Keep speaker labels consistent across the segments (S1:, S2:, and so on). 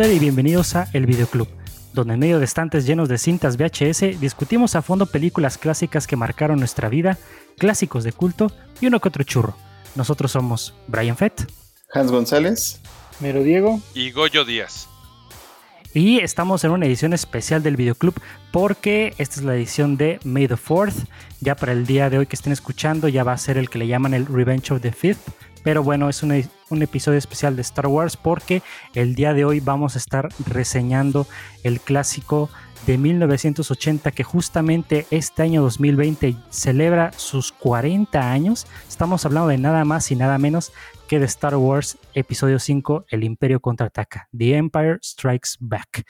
S1: Hello there y bienvenidos a El Videoclub, donde en medio de estantes llenos de cintas VHS discutimos a fondo películas clásicas que marcaron nuestra vida, clásicos de culto y uno que otro churro. Nosotros somos Brian Fett
S2: Hans González,
S3: Mero Diego
S4: y Goyo Díaz.
S1: y estamos en una edición especial del Videoclub porque esta es la edición de May the 4th. Ya para el día de hoy que estén escuchando ya va a ser el que le llaman el Revenge of the Fifth. Pero bueno, es una- un episodio especial de Star Wars porque el día de hoy vamos a estar reseñando el clásico de 1980 que justamente este año 2020 celebra sus 40 años. Estamos hablando de nada más y nada menos que de Star Wars Episodio 5, El Imperio contraataca, The Empire Strikes Back.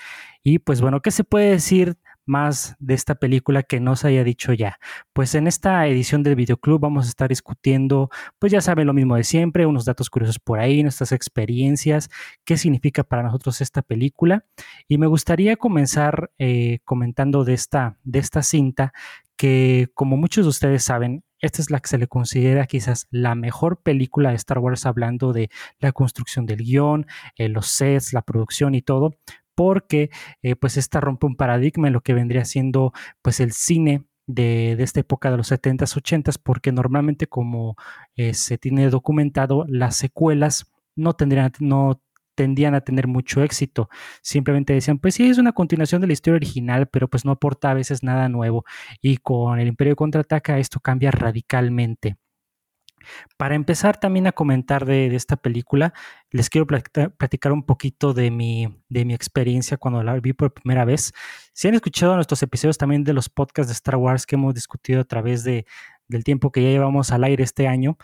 S1: Y pues bueno, ¿qué se puede decir más de esta película que no se haya dicho ya? Pues en esta edición del videoclub vamos a estar discutiendo, pues ya saben lo mismo de siempre, unos datos curiosos por ahí, nuestras experiencias, qué significa para nosotros esta película. Y me gustaría comenzar eh, comentando de esta, de esta cinta que como muchos de ustedes saben, esta es la que se le considera quizás la mejor película de Star Wars hablando de la construcción del guion, eh, los sets, la producción y todo, porque eh, pues esta rompe un paradigma en lo que vendría siendo pues el cine de, de esta época de los 70s, 80s, porque normalmente como eh, se tiene documentado, las secuelas no tendrían, no tendían a tener mucho éxito. Simplemente decían, pues sí, es una continuación de la historia original, pero pues no aporta a veces nada nuevo. Y con el Imperio contraataca esto cambia radicalmente. Para empezar también a comentar de, esta película, les quiero platicar, un poquito de mi, de mi experiencia cuando la vi por primera vez. Si han escuchado nuestros episodios también de los podcasts de Star Wars que hemos discutido a través de, del tiempo que ya llevamos al aire este año,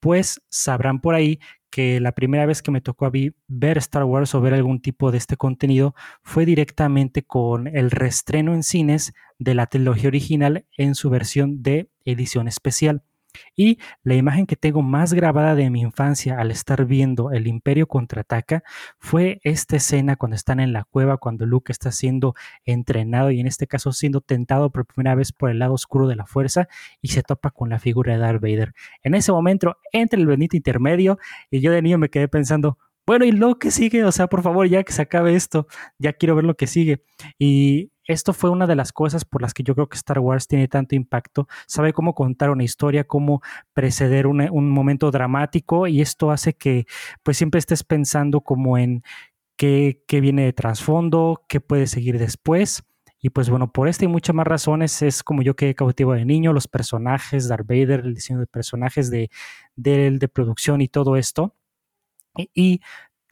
S1: pues sabrán por ahí que la primera vez que me tocó ver Star Wars o ver algún tipo de este contenido fue directamente con el reestreno en cines de la trilogía original en su versión de edición especial. Y la imagen que tengo más grabada de mi infancia al estar viendo El Imperio contraataca fue esta escena cuando están en la cueva, cuando Luke está siendo entrenado y en este caso siendo tentado por primera vez por el lado oscuro de la fuerza y se topa con la figura de Darth Vader. En ese momento entra el bendito intermedio y yo de niño me quedé pensando, bueno, ¿y lo que sigue? O sea, por favor, ya que se acabe esto, ya quiero ver lo que sigue. Y esto fue una de las cosas por las que yo creo que Star Wars tiene tanto impacto. Sabe cómo contar una historia, cómo preceder una, un momento dramático y esto hace que pues siempre estés pensando como en qué, qué viene de trasfondo, qué puede seguir después. Y pues bueno, por esta y muchas más razones es como yo quedé cautivo de niño, los personajes, Darth Vader, el diseño de personajes de, de, de producción y todo esto. Y,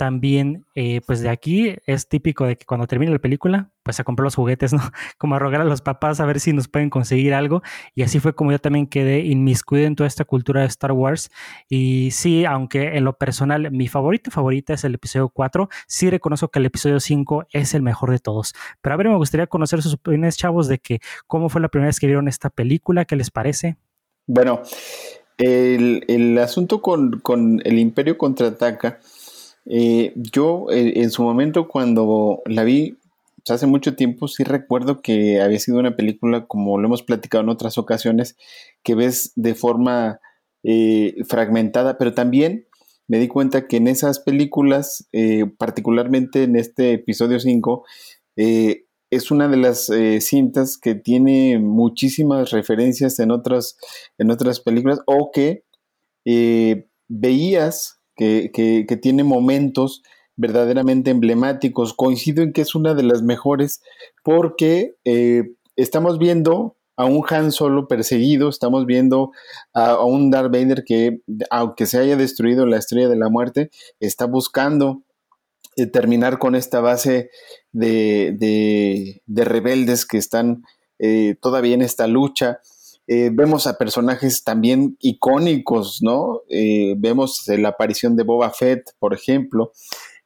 S1: también, eh, pues de aquí es típico de que cuando termine la película, pues a comprar los juguetes, ¿no? Como a rogar a los papás a ver si nos pueden conseguir algo. Y así fue como yo también quedé inmiscuido en toda esta cultura de Star Wars. Y sí, aunque en lo personal mi favorito favorita es el episodio 4, sí reconozco que el episodio 5 es el mejor de todos. Pero a ver, me gustaría conocer sus opiniones, chavos, de que cómo fue la primera vez que vieron esta película, qué les parece.
S2: Bueno, el, el asunto con, con, el Imperio contraataca, eh, yo eh, en su momento cuando la vi, hace mucho tiempo, sí recuerdo que había sido una película, como lo hemos platicado en otras ocasiones, que ves de forma eh, fragmentada, pero también me di cuenta que en esas películas, eh, particularmente en este episodio 5, eh, es una de las eh, cintas que tiene muchísimas referencias en otras, en otras películas o que eh, veías que, que, tiene momentos verdaderamente emblemáticos. Coincido en que es una de las mejores porque eh, estamos viendo a un Han Solo perseguido, estamos viendo a, a, un Darth Vader que, aunque se haya destruido la estrella de la muerte, está buscando terminar con esta base de, de, de rebeldes que están eh, todavía en esta lucha. Eh, vemos a personajes también icónicos, ¿no? Eh, vemos la aparición de Boba Fett, por ejemplo,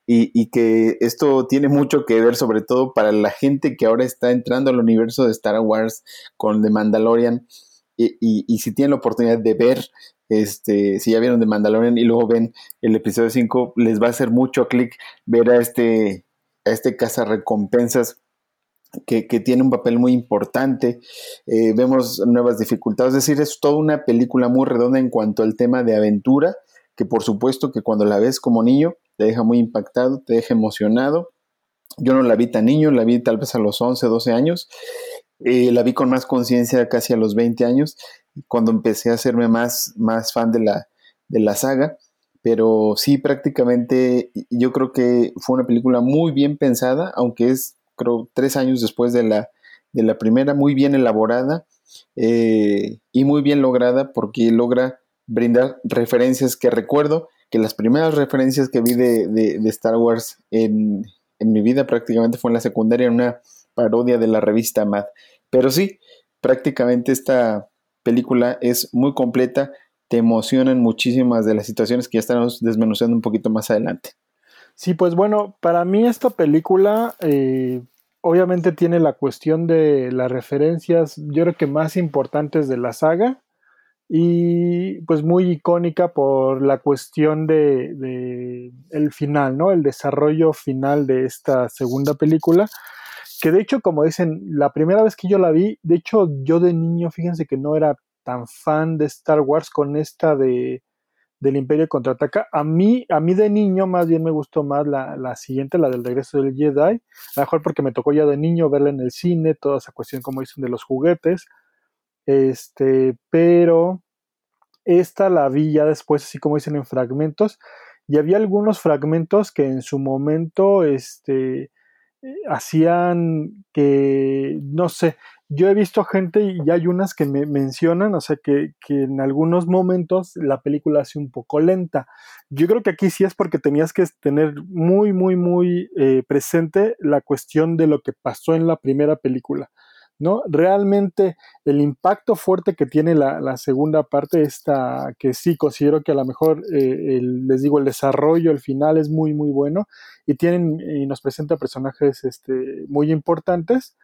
S2: y, y, que esto tiene mucho que ver, sobre todo para la gente que ahora está entrando al universo de Star Wars con The Mandalorian. Y, y, y si tienen la oportunidad de ver, este, si ya vieron The Mandalorian y luego ven el episodio 5, les va a hacer mucho clic ver a este, a este recompensas que, tiene un papel muy importante. Eh, vemos nuevas dificultades, es decir, es toda una película muy redonda en cuanto al tema de aventura, que por supuesto que cuando la ves como niño te deja muy impactado, te deja emocionado. Yo no la vi tan niño, la vi tal vez a los 11, 12 años. Eh, la vi con más conciencia casi a los 20 años, cuando empecé a hacerme más, más fan de la, de la saga. Pero sí, prácticamente yo creo que fue una película muy bien pensada, aunque es, creo, tres años después de la, de la primera, muy bien elaborada eh, y muy bien lograda porque logra brindar referencias que recuerdo que las primeras referencias que vi de, Star Wars en, en, mi vida prácticamente fue en la secundaria, en una parodia de la revista Mad. Pero sí, prácticamente esta película es muy completa, te emocionan muchísimas de las situaciones que ya estamos desmenuzando un poquito más adelante.
S3: Sí, pues bueno, para mí esta película eh, obviamente tiene la cuestión de las referencias, yo creo que más importantes de la saga y pues muy icónica por la cuestión de, el final, ¿no? El desarrollo final de esta segunda película. Que de hecho, como dicen, la primera vez que yo la vi, de hecho yo de niño, fíjense que no era tan fan de Star Wars con esta de del Imperio contraataca. A mí, a mí de niño más bien me gustó más la, la, siguiente, la del regreso del Jedi. A lo mejor porque me tocó ya de niño verla en el cine, toda esa cuestión, como dicen, de los juguetes. Este, pero esta la vi ya después, así como dicen, en fragmentos. Y había algunos fragmentos que en su momento, este, hacían que, no sé, yo he visto gente y hay unas que me mencionan, o sea, que, que, en algunos momentos la película hace un poco lenta. Yo creo que aquí sí es porque tenías que tener muy, muy, muy eh, presente la cuestión de lo que pasó en la primera película. ¿no? Realmente el impacto fuerte que tiene la, segunda parte, esta que sí considero que a lo mejor, eh, les digo, el desarrollo, el final es muy, muy bueno y tienen y nos presenta personajes este, muy importantes,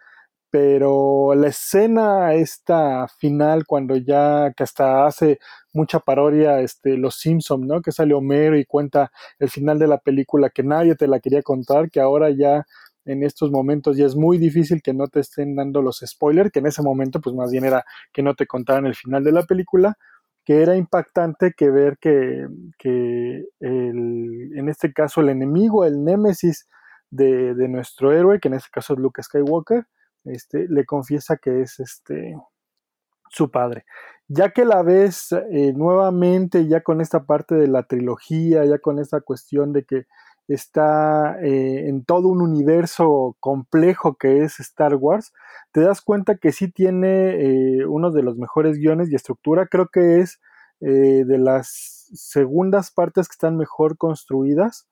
S3: pero la escena esta final cuando ya que hasta hace mucha parodia este los Simpson, ¿no? Que sale Homero y cuenta el final de la película que nadie te la quería contar, que ahora ya en estos momentos y es muy difícil que no te estén dando los spoilers, que en ese momento pues más bien era que no te contaran el final de la película, que era impactante que ver que, que en este caso el enemigo, el némesis de, nuestro héroe, que en este caso es Luke Skywalker, este, le confiesa que es este su padre. Ya que la ves eh, nuevamente, ya con esta parte de la trilogía, ya con esta cuestión de que está eh, en todo un universo complejo que es Star Wars, te das cuenta que sí tiene eh, uno de los mejores guiones y estructura. Creo que es de las segundas partes que están mejor construidas.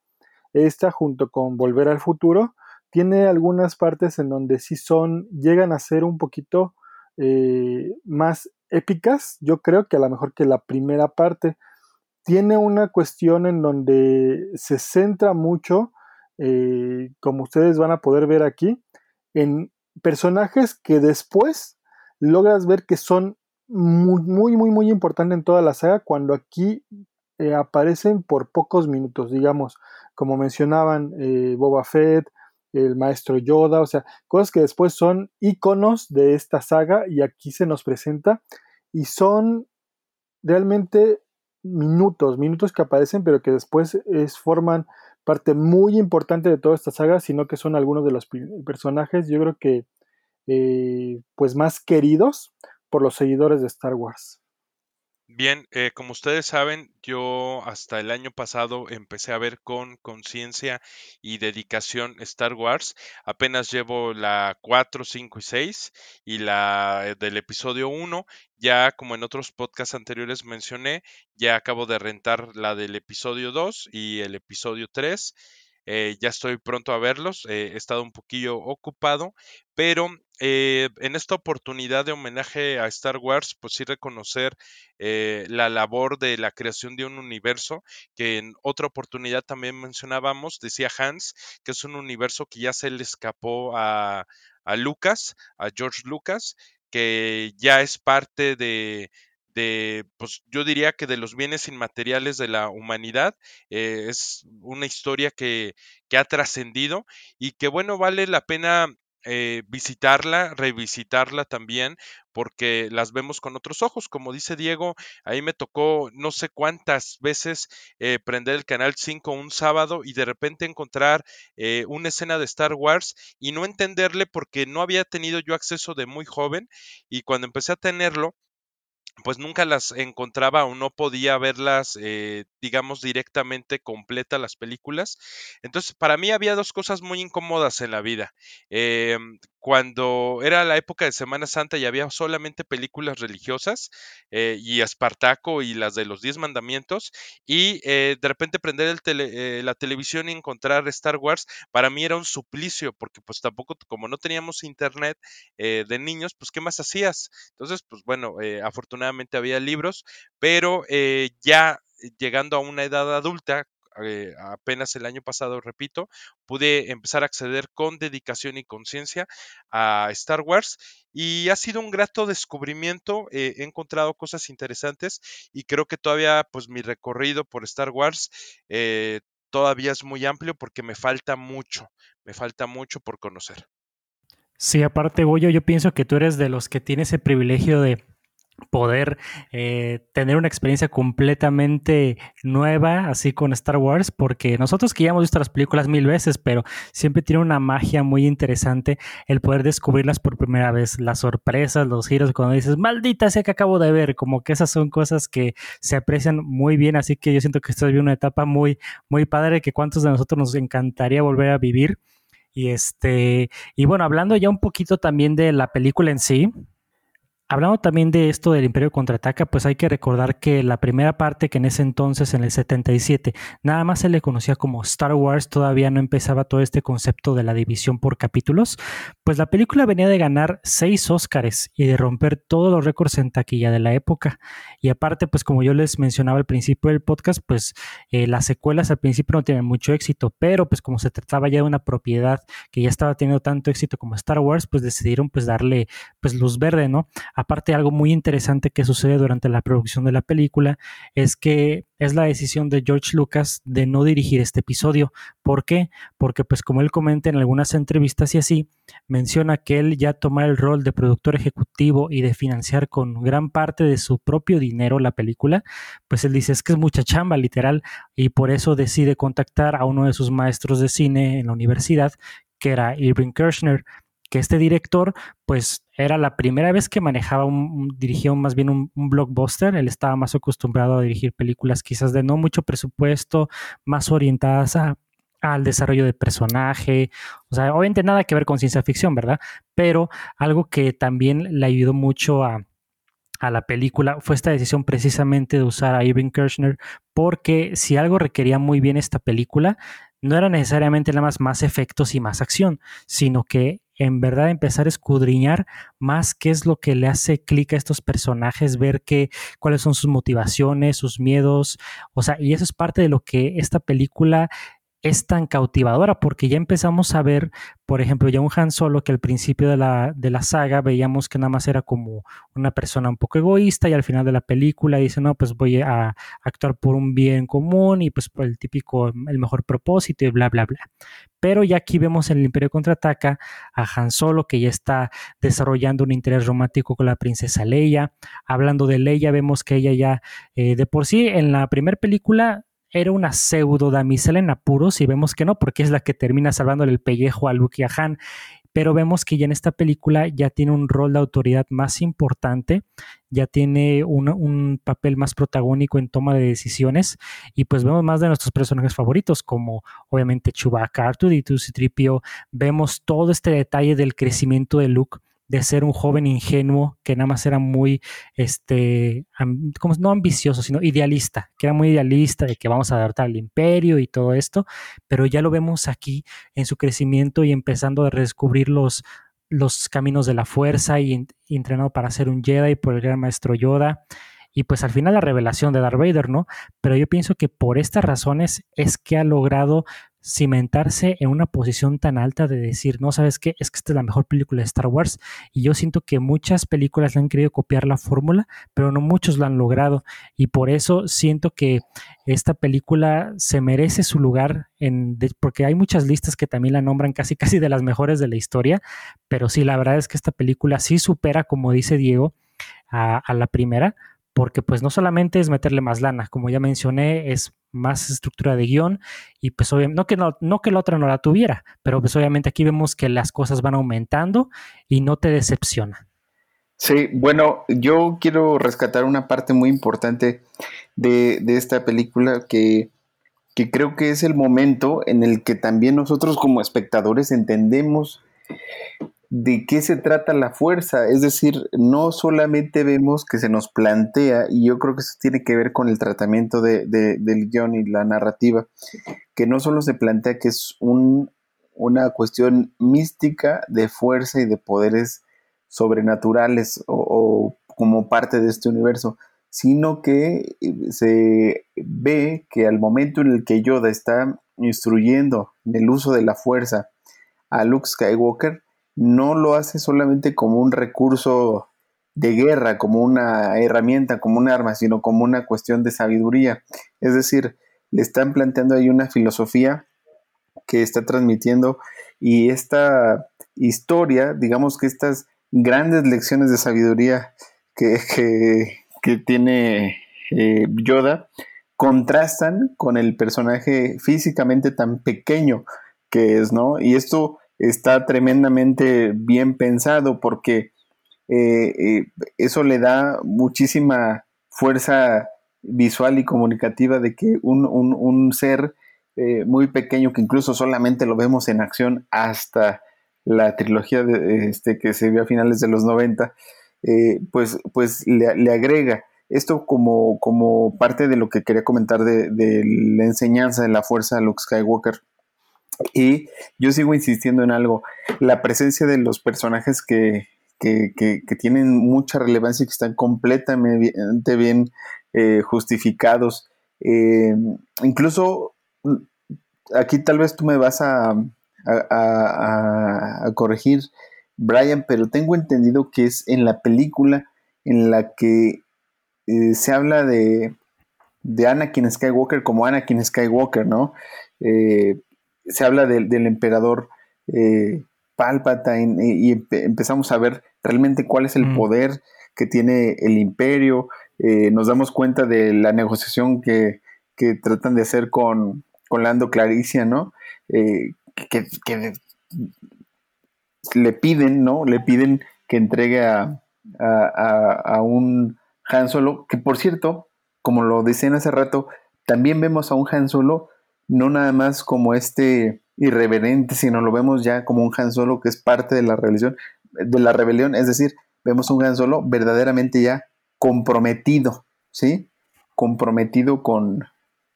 S3: Esta junto con Volver al Futuro tiene algunas partes en donde sí son, llegan a ser un poquito más épicas. Yo creo que a lo mejor que la primera parte tiene una cuestión en donde se centra mucho, eh, como ustedes van a poder ver aquí, en personajes que después logras ver que son muy, muy, muy, muy importantes en toda la saga, cuando aquí eh, aparecen por pocos minutos, digamos, como mencionaban eh, Boba Fett, el maestro Yoda, o sea, cosas que después son iconos de esta saga y aquí se nos presenta y son realmente minutos, minutos que aparecen, pero que después es, forman parte muy importante de toda esta saga, sino que son algunos de los personajes, yo creo que, eh, pues más queridos por los seguidores de Star Wars.
S4: Bien, eh, como ustedes saben, yo hasta el año pasado empecé a ver con conciencia y dedicación Star Wars. Apenas llevo la 4, 5 y 6 y la eh, del episodio 1. Ya como en otros podcasts anteriores mencioné, ya acabo de rentar la del episodio 2 y el episodio 3. Eh, ya estoy pronto a verlos. he estado un poquillo ocupado, pero eh, en esta oportunidad de homenaje a Star Wars, pues sí reconocer eh, la labor de la creación de un universo que en otra oportunidad también mencionábamos, decía Hans, que es un universo que ya se le escapó a, a Lucas, a George Lucas, que ya es parte de, de, pues yo diría que de los bienes inmateriales de la humanidad. Eh, es una historia que, que ha trascendido y que bueno, vale la pena eh, visitarla, revisitarla también, porque las vemos con otros ojos. Como dice Diego, ahí me tocó no sé cuántas veces eh, prender el canal 5 un sábado y de repente encontrar eh, una escena de Star Wars y no entenderle porque no había tenido yo acceso de muy joven y cuando empecé a tenerlo, pues nunca las encontraba o no podía verlas, eh, digamos, directamente completa las películas. Entonces, para mí había dos cosas muy incómodas en la vida. Em, cuando era la época de Semana Santa y había solamente películas religiosas eh, y Espartaco y las de los Diez Mandamientos y eh, de repente prender el tele, la televisión y encontrar Star Wars para mí era un suplicio porque pues tampoco como no teníamos internet de niños pues qué más hacías entonces pues bueno afortunadamente había libros, pero eh, ya llegando a una edad adulta, eh, apenas el año pasado, repito, pude empezar a acceder con dedicación y conciencia a Star Wars y ha sido un grato descubrimiento. Eh, he encontrado cosas interesantes y creo que todavía, pues, mi recorrido por Star Wars todavía es muy amplio porque me falta mucho, me falta mucho por conocer.
S1: Sí, aparte, Goyo, yo pienso que tú eres de los que tiene ese privilegio de poder eh, tener una experiencia completamente nueva así con Star Wars, porque nosotros que ya hemos visto las películas mil veces, pero siempre tiene una magia muy interesante el poder descubrirlas por primera vez, las sorpresas, los giros, cuando dices, maldita sea que acabo de ver, como que esas son cosas que se aprecian muy bien, así que yo siento que esto es una etapa muy, muy padre que cuántos de nosotros nos encantaría volver a vivir. Y este, y bueno, hablando ya un poquito también de la película en sí, Hablando también de esto del Imperio contraataca, pues hay que recordar que la primera parte, que en ese entonces, en el 77, nada más se le conocía como Star Wars, todavía no empezaba todo este concepto de la división por capítulos, pues la película venía de ganar seis Óscares y de romper todos los récords en taquilla de la época. Y aparte, pues como yo les mencionaba al principio del podcast, pues eh, las secuelas al principio no tienen mucho éxito, pero pues como se trataba ya de una propiedad que ya estaba teniendo tanto éxito como Star Wars, pues decidieron pues darle pues luz verde, ¿no? Aparte, algo muy interesante que sucede durante la producción de la película es que es la decisión de George Lucas de no dirigir este episodio. ¿Por qué? Porque pues como él comenta en algunas entrevistas y así, menciona que él ya toma el rol de productor ejecutivo y de financiar con gran parte de su propio dinero la película, pues él dice es que es mucha chamba literal y por eso decide contactar a uno de sus maestros de cine en la universidad, que era Irving Kirchner, que este director, pues era la primera vez que manejaba un, dirigía más bien un, blockbuster. Él estaba más acostumbrado a dirigir películas quizás de no mucho presupuesto, más orientadas al desarrollo de personaje, o sea, obviamente nada que ver con ciencia ficción, ¿verdad? Pero algo que también le ayudó mucho a, a la película fue esta decisión precisamente de usar a Irving Kirchner, porque si algo requería muy bien esta película, no era necesariamente nada más más efectos y más acción, sino que en verdad empezar a escudriñar más qué es lo que le hace clic a estos personajes, ver qué, cuáles son sus motivaciones, sus miedos, o sea, y eso es parte de lo que esta película es tan cautivadora porque ya empezamos a ver, por ejemplo, ya un Han Solo que al principio de la, de la saga veíamos que nada más era como una persona un poco egoísta y al final de la película dice, no, pues voy a actuar por un bien común y pues por el típico, el mejor propósito y bla, bla, bla. Pero ya aquí vemos en el Imperio Contraataca a Han Solo que ya está desarrollando un interés romántico con la princesa Leia. Hablando de Leia, vemos que ella ya eh, de por sí en la primera película era una pseudo damisela en apuros y vemos que no, porque es la que termina salvándole el pellejo a Luke y a Han. Pero vemos que ya en esta película ya tiene un rol de autoridad más importante, ya tiene un, papel más protagónico en toma de decisiones y pues vemos más de nuestros personajes favoritos como obviamente Chewbacca, Arthur y Tripio. Vemos todo este detalle del crecimiento de Luke de ser un joven ingenuo que nada más era muy, este, como, no ambicioso, sino idealista, que era muy idealista de que vamos a adaptar al imperio y todo esto, pero ya lo vemos aquí en su crecimiento y empezando a redescubrir los, los caminos de la fuerza y, y entrenado para ser un Jedi por el gran maestro Yoda y pues al final la revelación de Darth Vader, ¿no? Pero yo pienso que por estas razones es que ha logrado cimentarse en una posición tan alta de decir, no sabes qué, es que esta es la mejor película de Star Wars y yo siento que muchas películas le han querido copiar la fórmula, pero no muchos lo han logrado. Y por eso siento que esta película se merece su lugar en, porque hay muchas listas que también la nombran casi casi de las mejores de la historia, pero sí, la verdad es que esta película sí supera, como dice Diego, a, a la primera, porque pues no solamente es meterle más lana, como ya mencioné, es más estructura de guion y pues obviamente, no que, no, no que la otra no la tuviera, pero pues obviamente aquí vemos que las cosas van aumentando y no te decepciona.
S2: Sí, bueno, yo quiero rescatar una parte muy importante de, de esta película que, que creo que es el momento en el que también nosotros como espectadores entendemos de qué se trata la fuerza. Es decir, no solamente vemos que se nos plantea, y yo creo que eso tiene que ver con el tratamiento de, del guion y la narrativa, que no solo se plantea que es un, una cuestión mística de fuerza y de poderes sobrenaturales o, como parte de este universo, sino que eh, se ve que al momento en el que Yoda está instruyendo en el uso de la fuerza a Luke Skywalker, no lo hace solamente como un recurso de guerra, como una herramienta, como un arma, sino como una cuestión de sabiduría. Es decir, le están planteando ahí una filosofía que está transmitiendo y esta historia, digamos que estas grandes lecciones de sabiduría que, que, tiene eh, Yoda, contrastan con el personaje físicamente tan pequeño que es, ¿no? Y esto está tremendamente bien pensado porque eh, eh, eso le da muchísima fuerza visual y comunicativa de que un, ser eh, muy pequeño que incluso solamente lo vemos en acción hasta la trilogía de, este, que se vio a finales de los 90, pues, pues le, agrega esto como, como parte de lo que quería comentar de, de la enseñanza de la fuerza de Luke Skywalker y yo sigo insistiendo en algo, la presencia de los personajes que, tienen mucha relevancia y que están completamente bien eh, justificados. Eh, incluso aquí tal vez tú me vas a, a, corregir, Brian, pero tengo entendido que es en la película en la que eh, se habla de, de Anakin Skywalker como Anakin Skywalker, ¿no? Se habla del emperador eh, Palpatine y, empezamos a ver realmente cuál es el mm. poder que tiene el imperio. Eh, nos damos cuenta de la negociación que, tratan de hacer con, con Lando Claricia, ¿no? Eh, que, le piden, ¿no? Le piden que entregue a, a, un Han Solo, que por cierto, como lo decían hace rato, también vemos a un Han Solo no nada más como este irreverente, sino lo vemos ya como un Han Solo que es parte de la rebelión, de la rebelión, es decir, vemos un Han Solo verdaderamente ya comprometido, ¿sí? Comprometido con,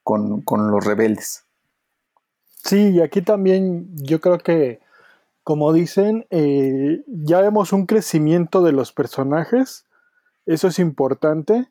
S2: con, los rebeldes.
S3: Sí, y aquí también yo creo que, como dicen, eh, ya vemos un crecimiento de los personajes, eso es importante,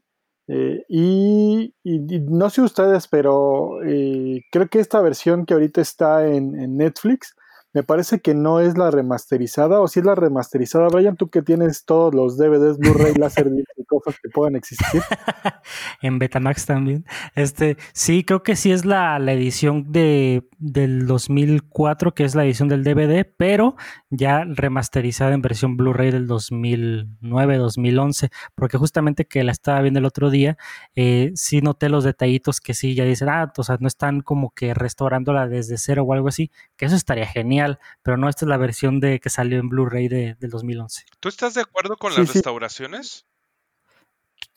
S3: eh, y, no sé ustedes, pero eh, creo que esta versión que ahorita está en, Netflix me parece que no es la remasterizada, o si es la remasterizada. Brian, tú que tienes todos los DVDs, Blu-ray, láser y cosas que puedan existir.
S1: en Betamax también. Este, sí, creo que sí es la, la, edición de, del 2004, que es la edición del DVD, pero ya remasterizada en versión Blu-ray del 2009, 2011, porque justamente que la estaba viendo el otro día, eh, sí noté los detallitos que sí, ya dicen, ah, o sea, no están como que restaurándola desde cero o algo así, que eso estaría genial pero no esta es la versión de que salió en Blu-ray de, del 2011.
S4: ¿Tú estás de acuerdo con las restauraciones?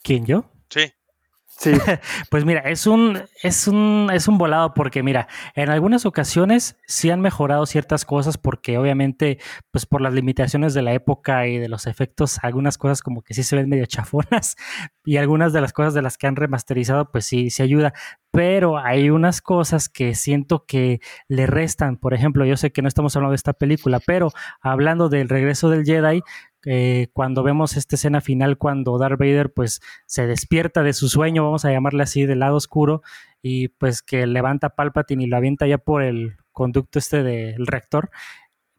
S1: ¿Quién yo?
S4: Sí.
S1: Sí. pues mira, es un, es un, es un volado porque mira, en algunas ocasiones sí han mejorado ciertas cosas porque obviamente, pues por las limitaciones de la época y de los efectos, algunas cosas como que sí se ven medio chafonas y algunas de las cosas de las que han remasterizado, pues sí, sí ayuda. Pero hay unas cosas que siento que le restan. Por ejemplo, yo sé que no estamos hablando de esta película, pero hablando del regreso del Jedi, eh, cuando vemos esta escena final, cuando Darth Vader pues se despierta de su sueño, vamos a llamarle así, del lado oscuro, y pues que levanta Palpatine y lo avienta ya por el, conducto este del reactor,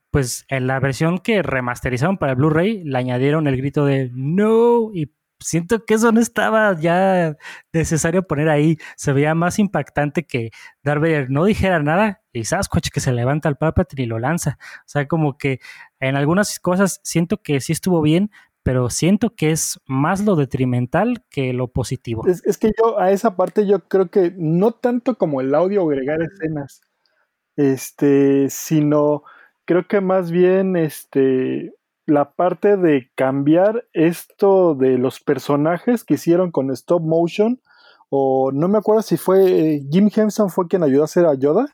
S1: pues en la versión que remasterizaron para el Blu-ray le añadieron el grito de no y siento que eso no estaba ya necesario poner ahí. Se veía más impactante que Darth no dijera nada y Sasquatch que se levanta al Palpatine y lo lanza. O sea, como que en algunas cosas siento que sí estuvo bien, pero siento que es más lo detrimental que lo positivo.
S3: Es, que yo a esa parte yo creo que no tanto como el audio agregar escenas, este, sino creo que más bien este la parte de cambiar esto de los personajes que hicieron con stop motion o no me acuerdo si fue eh, Jim Henson fue quien ayudó a hacer a Yoda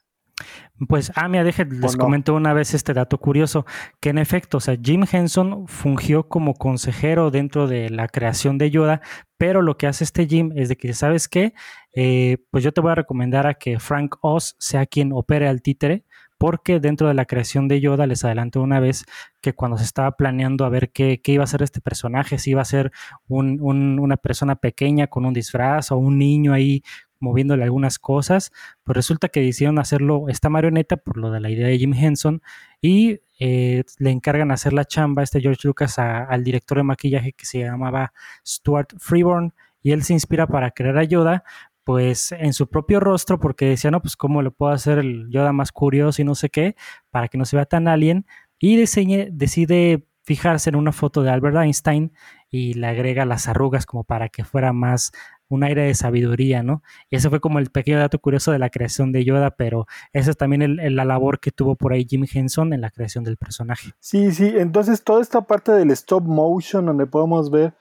S1: pues, ah, mira, deje, les comento una vez este dato curioso, que en efecto, o sea, Jim Henson fungió como consejero dentro de la creación de Yoda, pero lo que hace este Jim es de que, ¿sabes qué? Eh, pues yo te voy a recomendar a que Frank Oz sea quien opere al títere, porque dentro de la creación de Yoda les adelanto una vez que cuando se estaba planeando a ver qué, iba a ser este personaje, si iba a ser una persona pequeña con un disfraz o un niño ahí moviéndole algunas cosas, pues resulta que decidieron hacerlo esta marioneta por lo de la idea de Jim Henson y eh, le encargan hacer la chamba este George Lucas al director de maquillaje que se llamaba Stuart Freeborn y él se inspira para crear a Yoda pues en su propio rostro porque decía, no, pues cómo le puedo hacer el Yoda más curioso y no sé qué, para que no se vea tan alien y decide fijarse en una foto de Albert Einstein y le agrega las arrugas como para que fuera más un aire de sabiduría, ¿no? Y ese fue como el pequeño dato curioso de la creación de Yoda, pero esa es también la labor que tuvo por ahí Jim Henson en la creación del personaje.
S3: Sí, sí, entonces toda esta parte del stop motion donde podemos ver,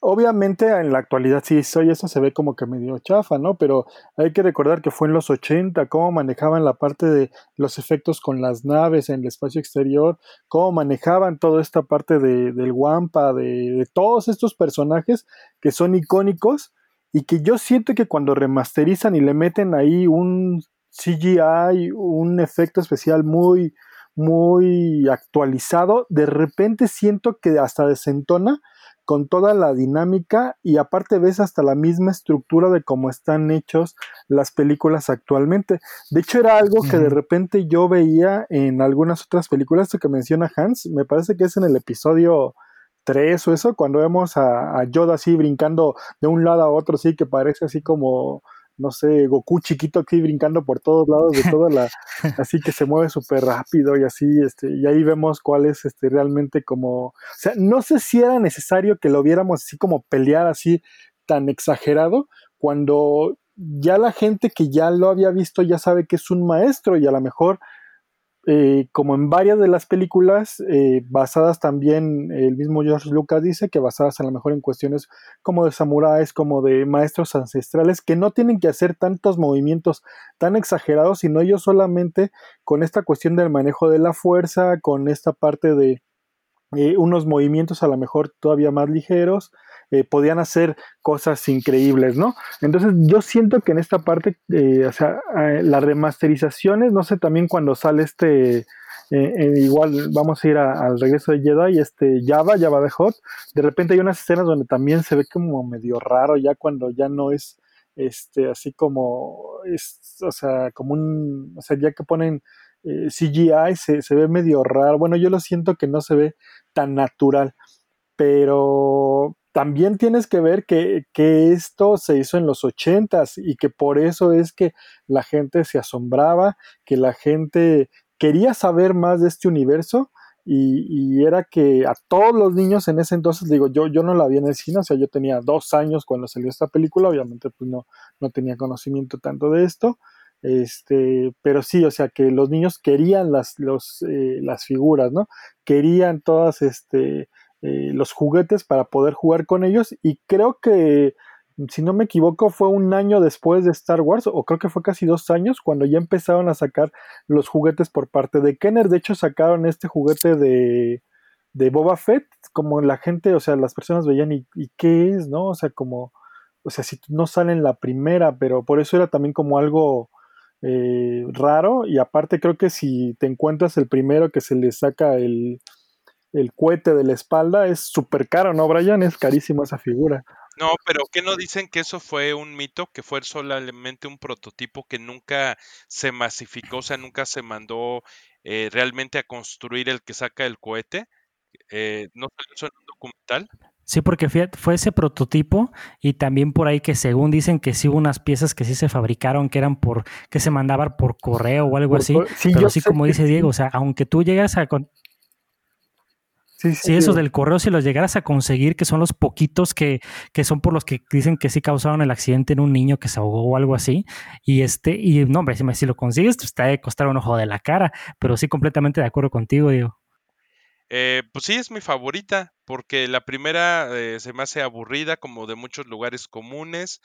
S3: obviamente en la actualidad sí, soy eso se ve como que medio chafa, ¿no? Pero hay que recordar que fue en los 80, cómo manejaban la parte de los efectos con las naves en el espacio exterior, cómo manejaban toda esta parte de, del Wampa, de, de todos estos personajes que son icónicos y que yo siento que cuando remasterizan y le meten ahí un CGI, un efecto especial muy, muy actualizado, de repente siento que hasta desentona con toda la dinámica y aparte ves hasta la misma estructura de cómo están hechos las películas actualmente. De hecho era algo que de repente yo veía en algunas otras películas, esto que menciona Hans, me parece que es en el episodio 3 o eso, cuando vemos a, Yoda así brincando de un lado a otro, sí, que parece así como, no sé, Goku chiquito aquí brincando por todos lados de toda la, así que se mueve súper rápido y así, este, y ahí vemos cuál es este, realmente como, o sea, no sé si era necesario que lo viéramos así como pelear así tan exagerado, cuando ya la gente que ya lo había visto ya sabe que es un maestro y a lo mejor eh, como en varias de las películas, eh, basadas también, el mismo George Lucas dice que basadas a lo mejor en cuestiones como de samuráis, como de maestros ancestrales, que no tienen que hacer tantos movimientos tan exagerados, sino ellos solamente con esta cuestión del manejo de la fuerza, con esta parte de eh, unos movimientos a lo mejor todavía más ligeros, eh, podían hacer cosas increíbles, ¿no? Entonces yo siento que en esta parte, eh, o sea, eh, las remasterizaciones, no sé, también cuando sale este, igual vamos a ir al regreso de Jedi, este Java, Java de Hot, de repente hay unas escenas donde también se ve como medio raro ya cuando ya no es, este, así como, es, o sea, como un, o sea, ya que ponen CGI se ve medio raro, bueno, yo lo siento que no se ve tan natural, pero también tienes que ver que, esto se hizo en los ochentas y que por eso es que la gente se asombraba, que la gente quería saber más de este universo y, era que a todos los niños en ese entonces, digo, yo, yo no la vi en el cine, o sea, yo tenía dos años cuando salió esta película, obviamente pues no, no tenía conocimiento tanto de esto, este, pero sí, o sea, que los niños querían las, eh, las figuras, ¿no? Querían todas, este, eh, los juguetes para poder jugar con ellos. Y creo que si no me equivoco fue un año después de Star Wars o creo que fue casi dos años cuando ya empezaron a sacar los juguetes por parte de Kenner. De hecho sacaron este juguete de, de Boba Fett como la gente o sea las personas veían y, qué es no o sea como o sea si no sale en la primera pero por eso era también como algo eh, raro. Y aparte creo que si te encuentras el primero que se le saca el el cohete de la espalda es súper caro, ¿no, Brian? Es carísimo esa figura.
S4: No, pero ¿qué no dicen que eso fue un mito, que fue solamente un prototipo que nunca se masificó, o sea, nunca se mandó eh, realmente a construir el que saca el cohete? Eh, ¿No salió eso en un documental?
S1: Sí, porque fue ese prototipo y también por ahí que según dicen que sí hubo unas piezas que sí se fabricaron que eran por que se mandaban por correo o algo así. pero así como dice Diego, o sea, aunque tú llegas a Sí, sí, esos del correo, si los llegaras a conseguir, que son los poquitos que, que, son por los que dicen que sí causaron el accidente en un niño que se ahogó o algo así. Y este, y no, hombre, si, lo consigues, pues te va a costar un ojo de la cara. Pero sí, completamente de acuerdo contigo, Diego.
S4: Eh, pues sí, es mi favorita, porque la primera eh, se me hace aburrida, como de muchos lugares comunes.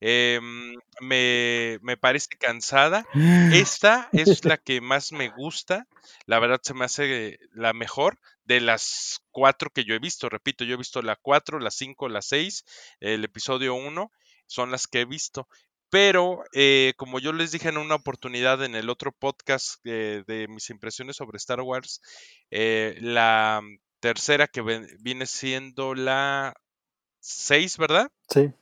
S4: Em, me, me, parece cansada. Esta es la que más me gusta. La verdad se me hace la mejor de las cuatro que yo he visto. Repito, yo he visto la cuatro, la cinco, la seis, el episodio uno, son las que he visto. Pero, eh, como yo les dije en una oportunidad en el otro podcast eh, de mis impresiones sobre Star Wars, eh, la tercera que viene siendo la 6, ¿verdad?
S3: Sí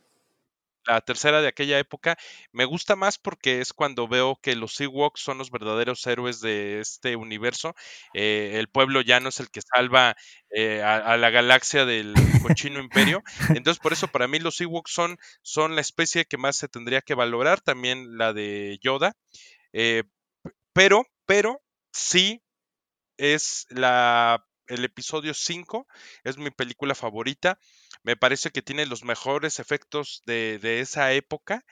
S4: la tercera de aquella época, me gusta más porque es cuando veo que los Ewoks son los verdaderos héroes de este universo. Eh, el pueblo ya no es el que salva eh, a, la galaxia del cochino imperio. Entonces, por eso para mí los Ewoks son, son la especie que más se tendría que valorar, también la de Yoda. Eh, pero, pero sí es la el episodio 5 es mi película favorita. Me parece que tiene los mejores efectos de, esa época.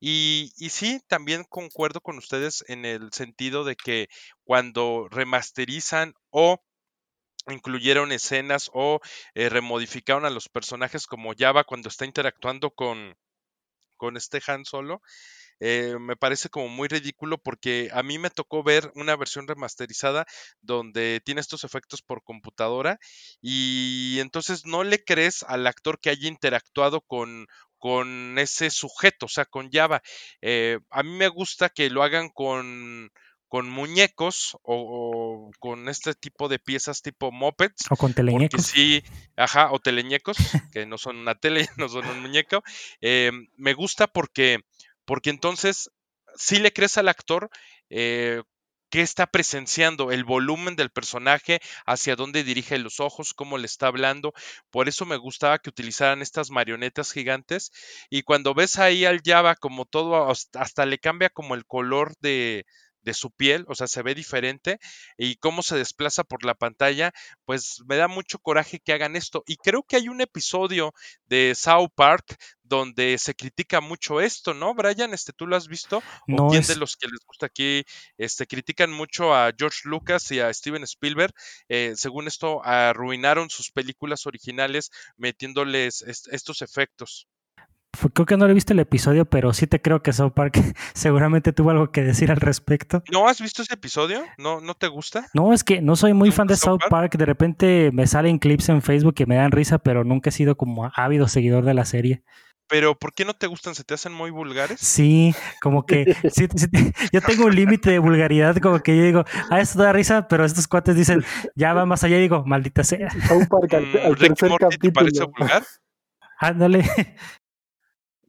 S4: Y, sí, también concuerdo con ustedes en el sentido de que cuando remasterizan o incluyeron escenas o eh, remodificaron a los personajes como Java cuando está interactuando con, con este Solo, eh, me parece como muy ridículo porque a mí me tocó ver una versión remasterizada donde tiene estos efectos por computadora y entonces no le crees al actor que haya interactuado con, con ese sujeto, o sea, con Java. Eh, a mí me gusta que lo hagan con con muñecos o, con este tipo de piezas tipo mopeds.
S1: O con teleñecos.
S4: Sí, ajá, o teleñecos, que no son una tele, no son un muñeco. Eh, me gusta porque porque entonces sí le crees al actor eh, qué está presenciando, el volumen del personaje, hacia dónde dirige los ojos, cómo le está hablando. Por eso me gustaba que utilizaran estas marionetas gigantes. Y cuando ves ahí al Java como todo, hasta le cambia como el color de, de su piel, o sea, se ve diferente y cómo se desplaza por la pantalla, pues me da mucho coraje que hagan esto. Y creo que hay un episodio de South Park donde se critica mucho esto, ¿no? Brian, este, ¿tú lo has visto?
S1: No
S4: quién de los que les gusta aquí, este, critican mucho a George Lucas y a Steven Spielberg? Eh, según esto, arruinaron sus películas originales metiéndoles estos efectos
S1: creo que no le viste el episodio, pero sí te creo que South Park seguramente tuvo algo que decir al respecto.
S4: ¿No has visto ese episodio? ¿No, no te gusta?
S1: No, es que no soy muy fan de South Park? De repente me salen clips en Facebook que me dan risa, pero nunca he sido como ávido seguidor de la serie.
S4: Pero ¿por qué no te gustan? ¿Se te hacen muy vulgares?
S1: Sí, como que yo tengo un límite de vulgaridad, como que yo digo, ah, esto da risa, pero estos cuates dicen, ya va más allá y digo, maldita sea.
S3: South Park al,
S4: mm, ¿Te parece vulgar?
S1: Ándale.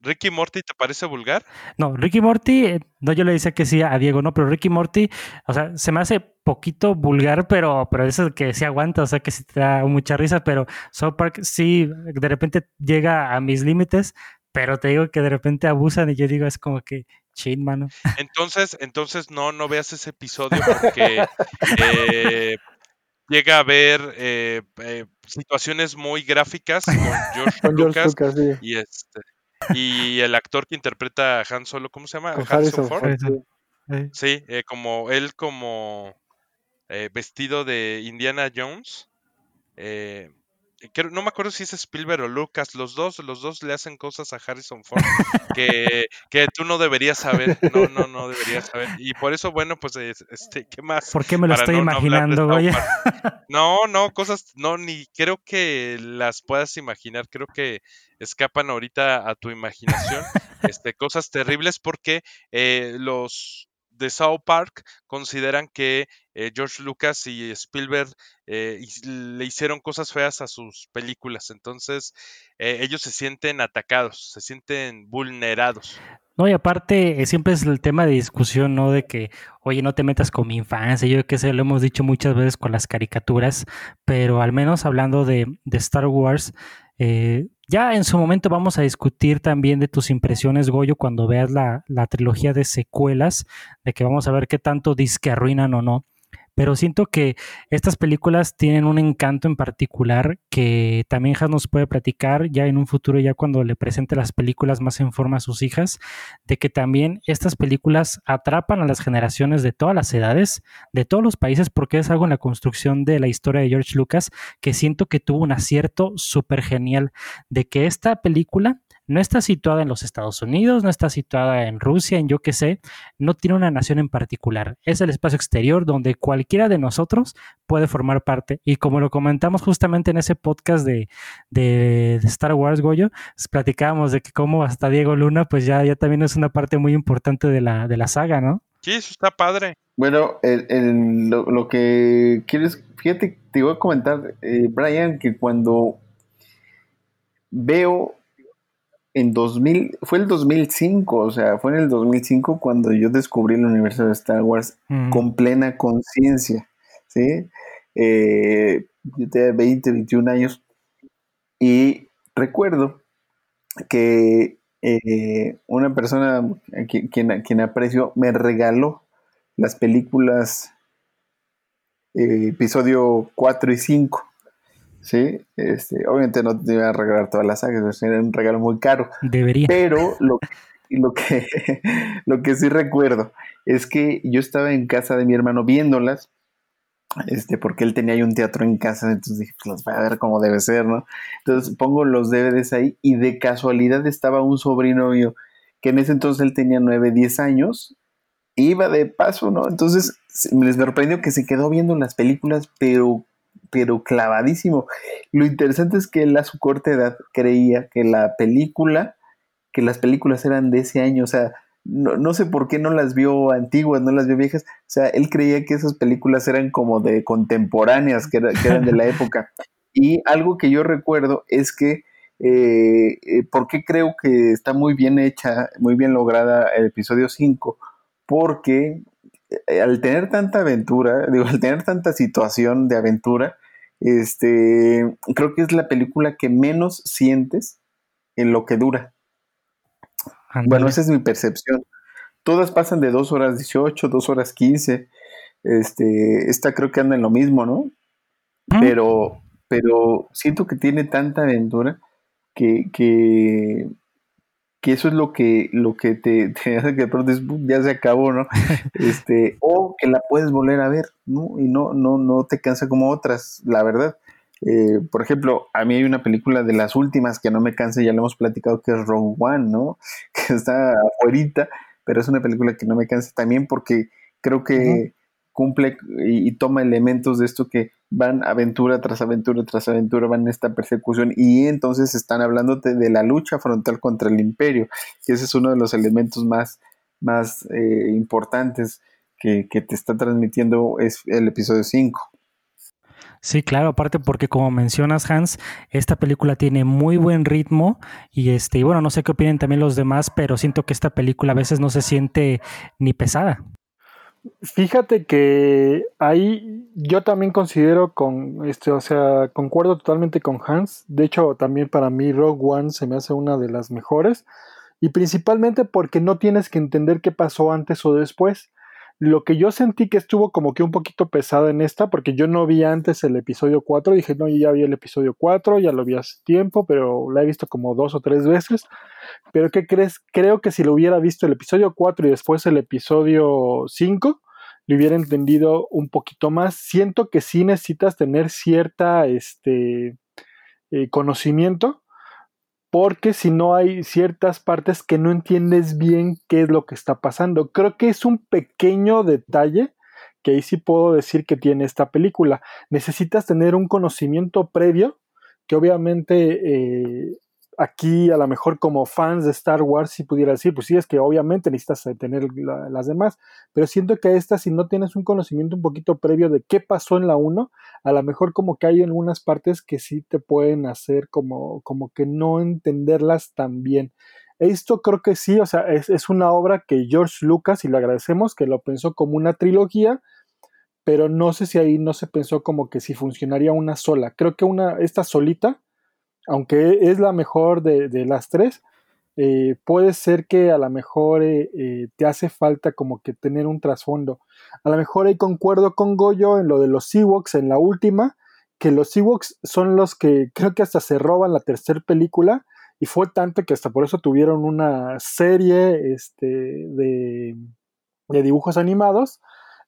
S4: ¿Ricky Morty te parece vulgar?
S1: No, Ricky Morty, eh, no, yo le decía que sí a Diego, no, pero Ricky Morty, o sea, se me hace poquito vulgar, pero, pero eso que sí aguanta, o sea, que sí te da mucha risa, pero South Park sí, de repente llega a mis límites, pero te digo que de repente abusan y yo digo, es como que, chin, mano.
S4: Entonces, entonces no, no veas ese episodio porque eh, llega a haber eh, situaciones muy gráficas con George, Lucas, y este y el actor que interpreta a Han Solo, ¿cómo se llama?
S3: Harrison, Ford.
S4: Sí, eh, como él como eh, vestido de Indiana Jones. Eh, no me acuerdo si es Spielberg o Lucas, los dos, los dos le hacen cosas a Harrison Ford que, que tú no deberías saber, no, no, no deberías saber. Y por eso, bueno, pues, este, ¿qué más?
S1: ¿Por qué me lo estoy imaginando, güey?
S4: No, no, cosas, no, ni creo que las puedas imaginar, creo que escapan ahorita a tu imaginación, este, cosas terribles porque eh, los de South Park consideran que eh, George Lucas y Spielberg eh, le hicieron cosas feas a sus películas. Entonces, eh, ellos se sienten atacados, se sienten vulnerados.
S1: No, y aparte, siempre es el tema de discusión, ¿no? De que, oye, no te metas con mi infancia. Yo que sé, lo hemos dicho muchas veces con las caricaturas, pero al menos hablando de, de Star Wars, eh, ya en su momento vamos a discutir también de tus impresiones, Goyo, cuando veas la, la trilogía de secuelas, de que vamos a ver qué tanto disque arruinan o no pero siento que estas películas tienen un encanto en particular que también Has nos puede platicar ya en un futuro, ya cuando le presente las películas más en forma a sus hijas, de que también estas películas atrapan a las generaciones de todas las edades, de todos los países, porque es algo en la construcción de la historia de George Lucas que siento que tuvo un acierto súper genial de que esta película no está situada en los Estados Unidos, no está situada en Rusia, en yo qué sé, no tiene una nación en particular. Es el espacio exterior donde cualquiera de nosotros puede formar parte. Y como lo comentamos justamente en ese podcast de, de, Star Wars, Goyo, pues platicábamos de que como hasta Diego Luna, pues ya, ya también es una parte muy importante de la, de la saga, ¿no?
S4: Sí, eso está padre.
S2: Bueno, lo, que quieres, fíjate, te iba a comentar, eh, Brian, que cuando veo en 2000, fue el 2005, o sea, fue en el 2005 cuando yo descubrí el universo de Star Wars con plena conciencia, ¿sí? Eh, yo tenía 20, 21 años y recuerdo que eh, una persona quien, quien, aprecio me regaló las películas eh, episodio 4 y 5 ¿sí? Este, obviamente no te iba a regalar todas las sagas, era un regalo muy caro.
S1: Debería.
S2: Pero lo, lo, que, lo que sí recuerdo es que yo estaba en casa de mi hermano viéndolas, este, porque él tenía ahí un teatro en casa, entonces dije, pues las voy a ver como debe ser, ¿no? Entonces pongo los DVDs ahí y de casualidad estaba un sobrino mío, que en ese entonces él tenía 9, 10 años, iba de paso, ¿no? Entonces me sorprendió que se quedó viendo las películas, pero pero clavadísimo. Lo interesante es que él a su corta edad creía que la película, que las películas eran de ese año, o sea, no, sé por qué no las vio antiguas, no las vio viejas, o sea, él creía que esas películas eran como de contemporáneas, que, eran de la época. Y algo que yo recuerdo es que, eh, eh, ¿por qué creo que está muy bien hecha, muy bien lograda el episodio 5? Porque al tener tanta aventura, digo, al tener tanta situación de aventura, este, creo que es la película que menos sientes en lo que dura. Bueno, esa es mi percepción. Todas pasan de 2 horas 18, 2 horas 15. Este, esta creo que anda en lo mismo, ¿no? Pero, pero siento que tiene tanta aventura que, que, que eso es lo que, lo que te, hace que de pronto ya se acabó, ¿no? Este, o que la puedes volver a ver, ¿no? Y no, no, no te cansa como otras, la verdad. Eh, por ejemplo, a mí hay una película de las últimas que no me cansa, ya lo hemos platicado, que es Rogue One, ¿no? Que está afuera, pero es una película que no me cansa también porque creo que cumple y, toma elementos de esto que van aventura tras aventura tras aventura, van en esta persecución y entonces están hablándote de la lucha frontal contra el imperio, que ese es uno de los elementos más, más eh, importantes que, te está transmitiendo es el episodio 5.
S1: Sí, claro, aparte porque como mencionas Hans, esta película tiene muy buen ritmo y este, y bueno, no sé qué opinen también los demás, pero siento que esta película a veces no se siente ni pesada.
S3: Fíjate que ahí yo también considero con este, o sea, concuerdo totalmente con Hans. De hecho, también para mí Rogue One se me hace una de las mejores. Y principalmente porque no tienes que entender qué pasó antes o después. Lo que yo sentí que estuvo como que un poquito pesada en esta, porque yo no vi antes el episodio 4, dije, no, yo ya vi el episodio 4, ya lo vi hace tiempo, pero la he visto como dos o tres veces. Pero ¿qué crees? Creo que si lo hubiera visto el episodio 4 y después el episodio 5, lo hubiera entendido un poquito más. Siento que sí necesitas tener cierta este, eh, conocimiento porque si no hay ciertas partes que no entiendes bien qué es lo que está pasando. Creo que es un pequeño detalle que ahí sí puedo decir que tiene esta película. Necesitas tener un conocimiento previo que obviamente eh, aquí a lo mejor como fans de Star Wars si pudiera decir, pues sí, es que obviamente necesitas tener las demás, pero siento que esta si no tienes un conocimiento un poquito previo de qué pasó en la 1, a lo mejor como que hay algunas partes que sí te pueden hacer como, como que no entenderlas tan bien. Esto creo que sí, o sea, es, es una obra que George Lucas, y le agradecemos, que lo pensó como una trilogía, pero no sé si ahí no se pensó como que si funcionaría una sola. Creo que una, esta solita, aunque es la mejor de, las tres, eh, puede ser que a lo mejor eh, eh, te hace falta como que tener un trasfondo. A lo mejor ahí concuerdo con Goyo en lo de los Ewoks en la última, que los Ewoks son los que creo que hasta se roban la tercera película y fue tanto que hasta por eso tuvieron una serie este, de, de dibujos animados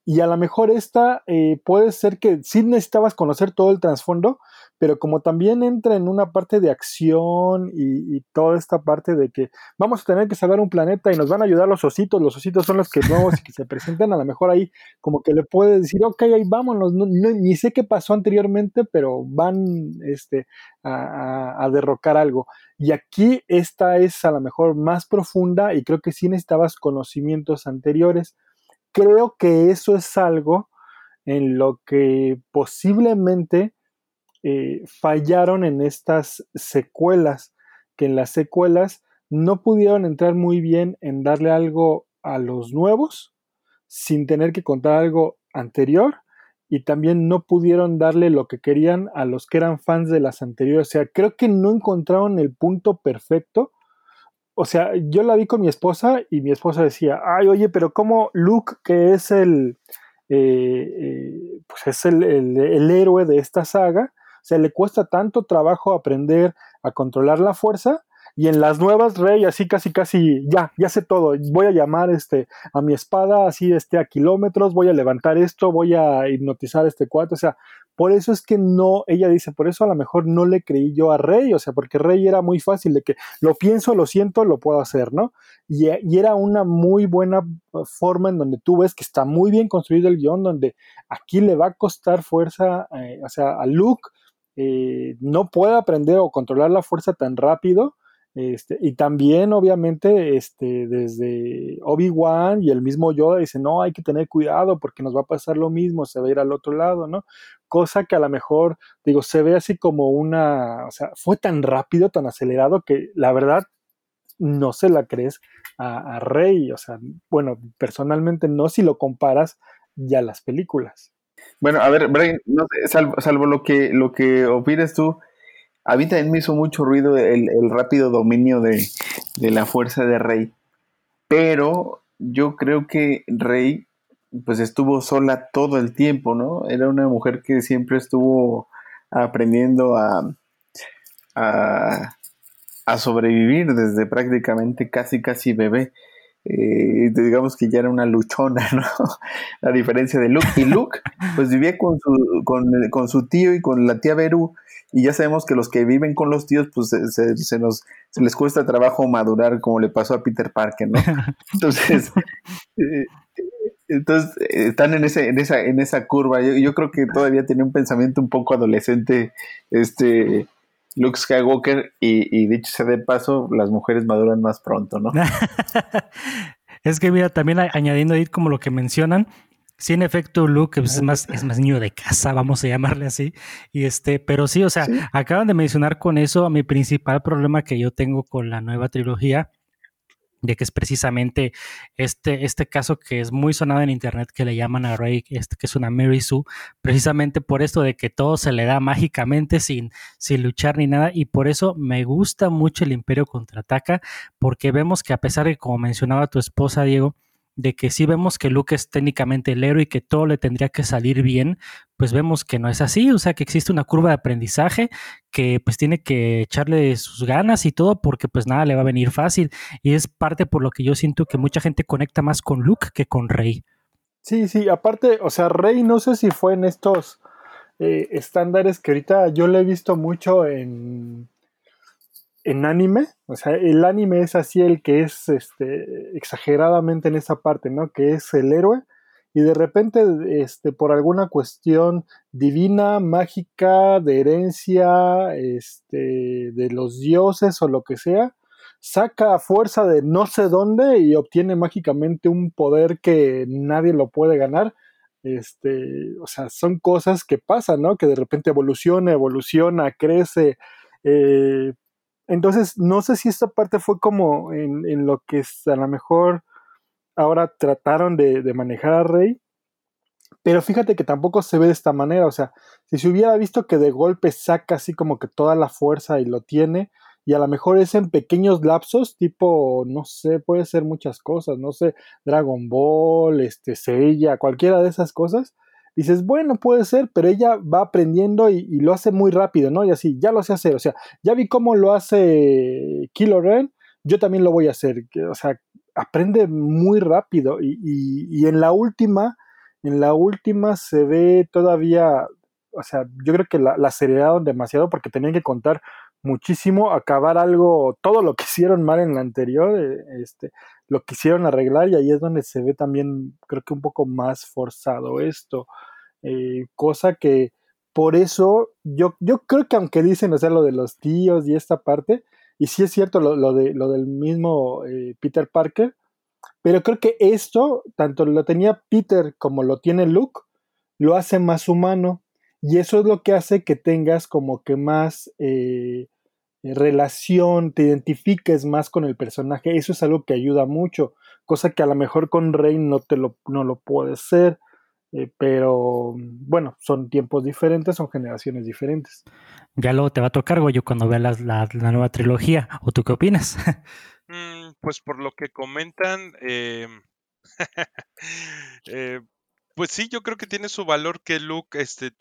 S3: y a lo mejor esta eh, puede ser que sí necesitabas conocer todo el trasfondo, pero como también entra en una parte de acción y, toda esta parte de que vamos a tener que salvar un planeta y nos van a ayudar los ositos, los ositos son los que nuevos y que se presentan, a lo mejor ahí como que le puedes decir, ok, ahí vámonos, no, ni sé qué pasó anteriormente, pero van este, a, a derrocar algo. Y aquí esta es a lo mejor más profunda y creo que sí necesitabas conocimientos anteriores creo que eso es algo en lo que posiblemente eh, fallaron en estas secuelas, que en las secuelas no pudieron entrar muy bien en darle algo a los nuevos sin tener que contar algo anterior y también no pudieron darle lo que querían a los que eran fans de las anteriores. O sea, creo que no encontraron el punto perfecto o sea, yo la vi con mi esposa y mi esposa decía, ay, oye, pero ¿cómo Luke, que es el, eh, eh, pues es el, el, héroe de esta saga, o sea, le cuesta tanto trabajo aprender a controlar la fuerza? Y en las nuevas, Rey, así casi, casi, ya, ya sé todo. Voy a llamar este, a mi espada así este, a kilómetros, voy a levantar esto, voy a hipnotizar este cuarto. O sea, por eso es que no, ella dice, por eso a lo mejor no le creí yo a Rey, o sea, porque Rey era muy fácil de que lo pienso, lo siento, lo puedo hacer, ¿no? Y, era una muy buena forma en donde tú ves que está muy bien construido el guion, donde aquí le va a costar fuerza, eh, o sea, a Luke eh, no puede aprender o controlar la fuerza tan rápido, este, y también, obviamente, este, desde Obi-Wan y el mismo Yoda dice, no, hay que tener cuidado porque nos va a pasar lo mismo, se va a ir al otro lado, ¿no? Cosa que a lo mejor, digo, se ve así como una, o sea, fue tan rápido, tan acelerado que la verdad no se la crees a, Rey, o sea, bueno, personalmente no si lo comparas ya las películas.
S2: Bueno, a ver, Brian, no salvo, salvo, lo que lo que opines tú, a mí también me hizo mucho ruido el, rápido dominio de, la fuerza de Rey. Pero yo creo que Rey pues estuvo sola todo el tiempo, ¿no? Era una mujer que siempre estuvo aprendiendo a, a, sobrevivir desde prácticamente casi casi bebé. Eh, digamos que ya era una luchona, ¿no? A diferencia de Luke. Y Luke, pues vivía con su, con, con su tío y con la tía Beru y ya sabemos que los que viven con los tíos, pues se, se, nos, se les cuesta trabajo madurar, como le pasó a Peter Parker, ¿no? Entonces, eh, entonces están en, ese, en, esa, en esa curva. Yo, creo que todavía tiene un pensamiento un poco adolescente, este Luke Skywalker, y, y dicho sea de paso, las mujeres maduran más pronto, ¿no?
S1: es que mira, también añadiendo ahí como lo que mencionan, Sí, en efecto, Luke es más, es más niño de casa, vamos a llamarle así. Y este, pero sí, o sea, acaban de mencionar con eso mi principal problema que yo tengo con la nueva trilogía, de que es precisamente este, este caso que es muy sonado en internet que le llaman a Rey, este, que es una Mary Sue, precisamente por esto de que todo se le da mágicamente sin, sin luchar ni nada. Y por eso me gusta mucho el Imperio contraataca, porque vemos que a pesar de, como mencionaba tu esposa, Diego, de que si vemos que Luke es técnicamente el héroe y que todo le tendría que salir bien, pues vemos que no es así, o sea que existe una curva de aprendizaje que pues tiene que echarle sus ganas y todo porque pues nada le va a venir fácil y es parte por lo que yo siento que mucha gente conecta más con Luke que con Rey.
S3: Sí, sí, aparte, o sea, Rey no sé si fue en estos eh, estándares que ahorita yo le he visto mucho en en anime, o sea, el anime es así el que es este, exageradamente en esa parte, ¿no? Que es el héroe y de repente, este, por alguna cuestión divina, mágica, de herencia, este, de los dioses o lo que sea, saca fuerza de no sé dónde y obtiene mágicamente un poder que nadie lo puede ganar. Este, o sea, son cosas que pasan, ¿no? Que de repente evoluciona, evoluciona, crece. Eh, entonces, no sé si esta parte fue como en, en lo que a lo mejor ahora trataron de, manejar a Rey, pero fíjate que tampoco se ve de esta manera, o sea, si se hubiera visto que de golpe saca así como que toda la fuerza y lo tiene, y a lo mejor es en pequeños lapsos, tipo, no sé, puede ser muchas cosas, no sé, Dragon Ball, este, Seiya, cualquiera de esas cosas, dices, bueno, puede ser, pero ella va aprendiendo y, lo hace muy rápido, ¿no? Y así, ya lo sé hacer, o sea, ya vi cómo lo hace Kilo Ren, yo también lo voy a hacer, o sea, aprende muy rápido y, en la última, en la última se ve todavía, o sea, yo creo que la, la aceleraron demasiado porque tenían que contar muchísimo, acabar algo, todo lo que hicieron mal en la anterior, eh, este, lo quisieron arreglar y ahí es donde se ve también, creo que un poco más forzado esto, eh, cosa que por eso yo, yo creo que aunque dicen, o sea, lo de los tíos y esta parte, y sí es cierto lo, de, lo del mismo eh, Peter Parker, pero creo que esto, tanto lo tenía Peter como lo tiene Luke, lo hace más humano. Y eso es lo que hace que tengas como que más relación, te identifiques más con el personaje. Eso es algo que ayuda mucho, cosa que a lo mejor con Rey no te lo, no lo puedes ser. Eh, pero bueno, son tiempos diferentes, son generaciones diferentes.
S1: Ya luego te va a tocar, güey, cuando veas la, nueva trilogía. ¿O tú qué opinas?
S4: Mm, pues por lo que comentan, eh, eh, pues sí, yo creo que tiene su valor que Luke este,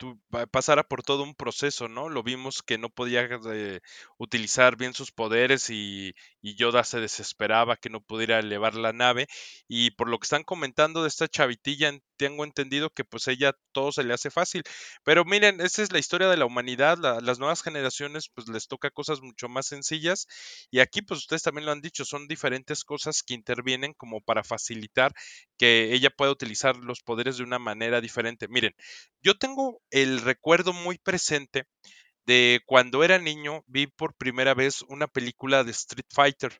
S4: pasara por todo un proceso, ¿no? Lo vimos que no podía eh, utilizar bien sus poderes y, y, Yoda se desesperaba que no pudiera elevar la nave. Y por lo que están comentando de esta chavitilla, tengo entendido que pues ella todo se le hace fácil. Pero miren, esa es la historia de la humanidad. las nuevas generaciones pues les toca cosas mucho más sencillas. Y aquí pues ustedes también lo han dicho, son diferentes cosas que intervienen como para facilitar que ella pueda utilizar los poderes de una manera diferente. Miren, yo tengo el recuerdo muy presente de cuando era niño, vi por primera vez una película de Street Fighter.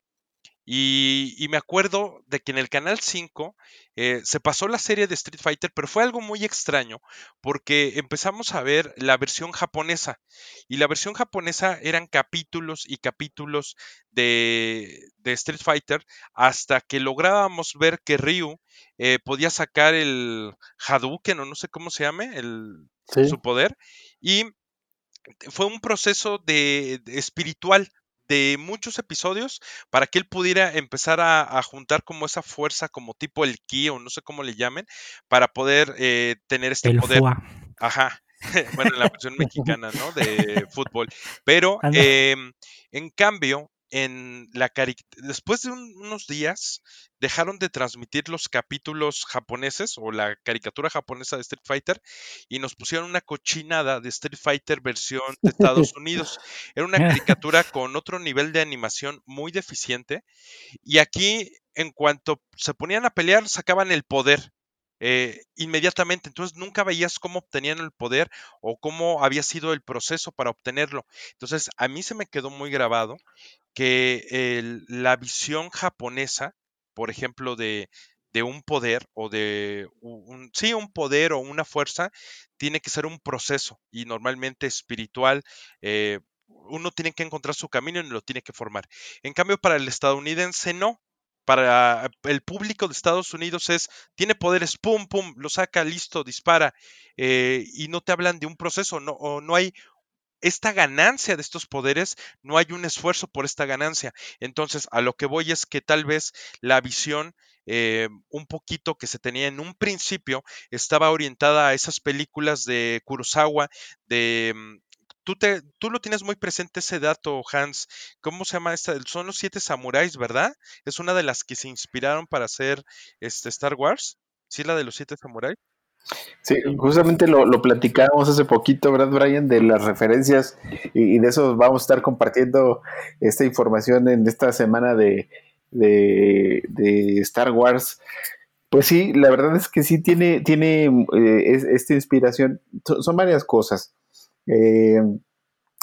S4: Y, me acuerdo de que en el Canal 5 eh, se pasó la serie de Street Fighter, pero fue algo muy extraño porque empezamos a ver la versión japonesa. Y la versión japonesa eran capítulos y capítulos de, Street Fighter hasta que lográbamos ver que Ryu eh, podía sacar el Hadouken o no sé cómo se llame, el, su poder. Y fue un proceso de espiritual de muchos episodios para que él pudiera empezar a, juntar como esa fuerza, como tipo el ki o no sé cómo le llamen, para poder eh, tener este poder. Ajá. bueno, en la versión mexicana, ¿no? De fútbol. Pero, em, en cambio, en la después de unos días dejaron de transmitir los capítulos japoneses o la caricatura japonesa de Street Fighter y nos pusieron una cochinada de Street Fighter versión de Estados Unidos. Era una caricatura con otro nivel de animación muy deficiente y aquí en cuanto se ponían a pelear sacaban el poder. Eh, inmediatamente, entonces nunca veías cómo obtenían el poder o cómo había sido el proceso para obtenerlo. Entonces a mí se me quedó muy grabado que la visión japonesa, por ejemplo, de, un poder o de un, sí, un poder o una fuerza, tiene que ser un proceso y normalmente espiritual. Eh, uno tiene que encontrar su camino y lo tiene que formar. En cambio, para el estadounidense no. Para el público de Estados Unidos es, tiene poderes, pum, pum, lo saca, listo, dispara, eh, y no te hablan de un proceso, no, o no hay esta ganancia de estos poderes, no hay un esfuerzo por esta ganancia. Entonces, a lo que voy es que tal vez la visión eh, un poquito que se tenía en un principio estaba orientada a esas películas de Kurosawa, de... Mm, tú, te, tú lo tienes muy presente ese dato, Hans. ¿Cómo se llama esta? Son los siete samuráis, ¿verdad? Es una de las que se inspiraron para hacer este Star Wars. ¿Sí, la de los siete samuráis?
S2: Sí, justamente lo, lo platicábamos hace poquito, ¿verdad, Brian? De las referencias y, de eso vamos a estar compartiendo esta información en esta semana de, de, Star Wars. Pues sí, la verdad es que sí tiene, tiene eh, esta inspiración. Son, varias cosas. Eh,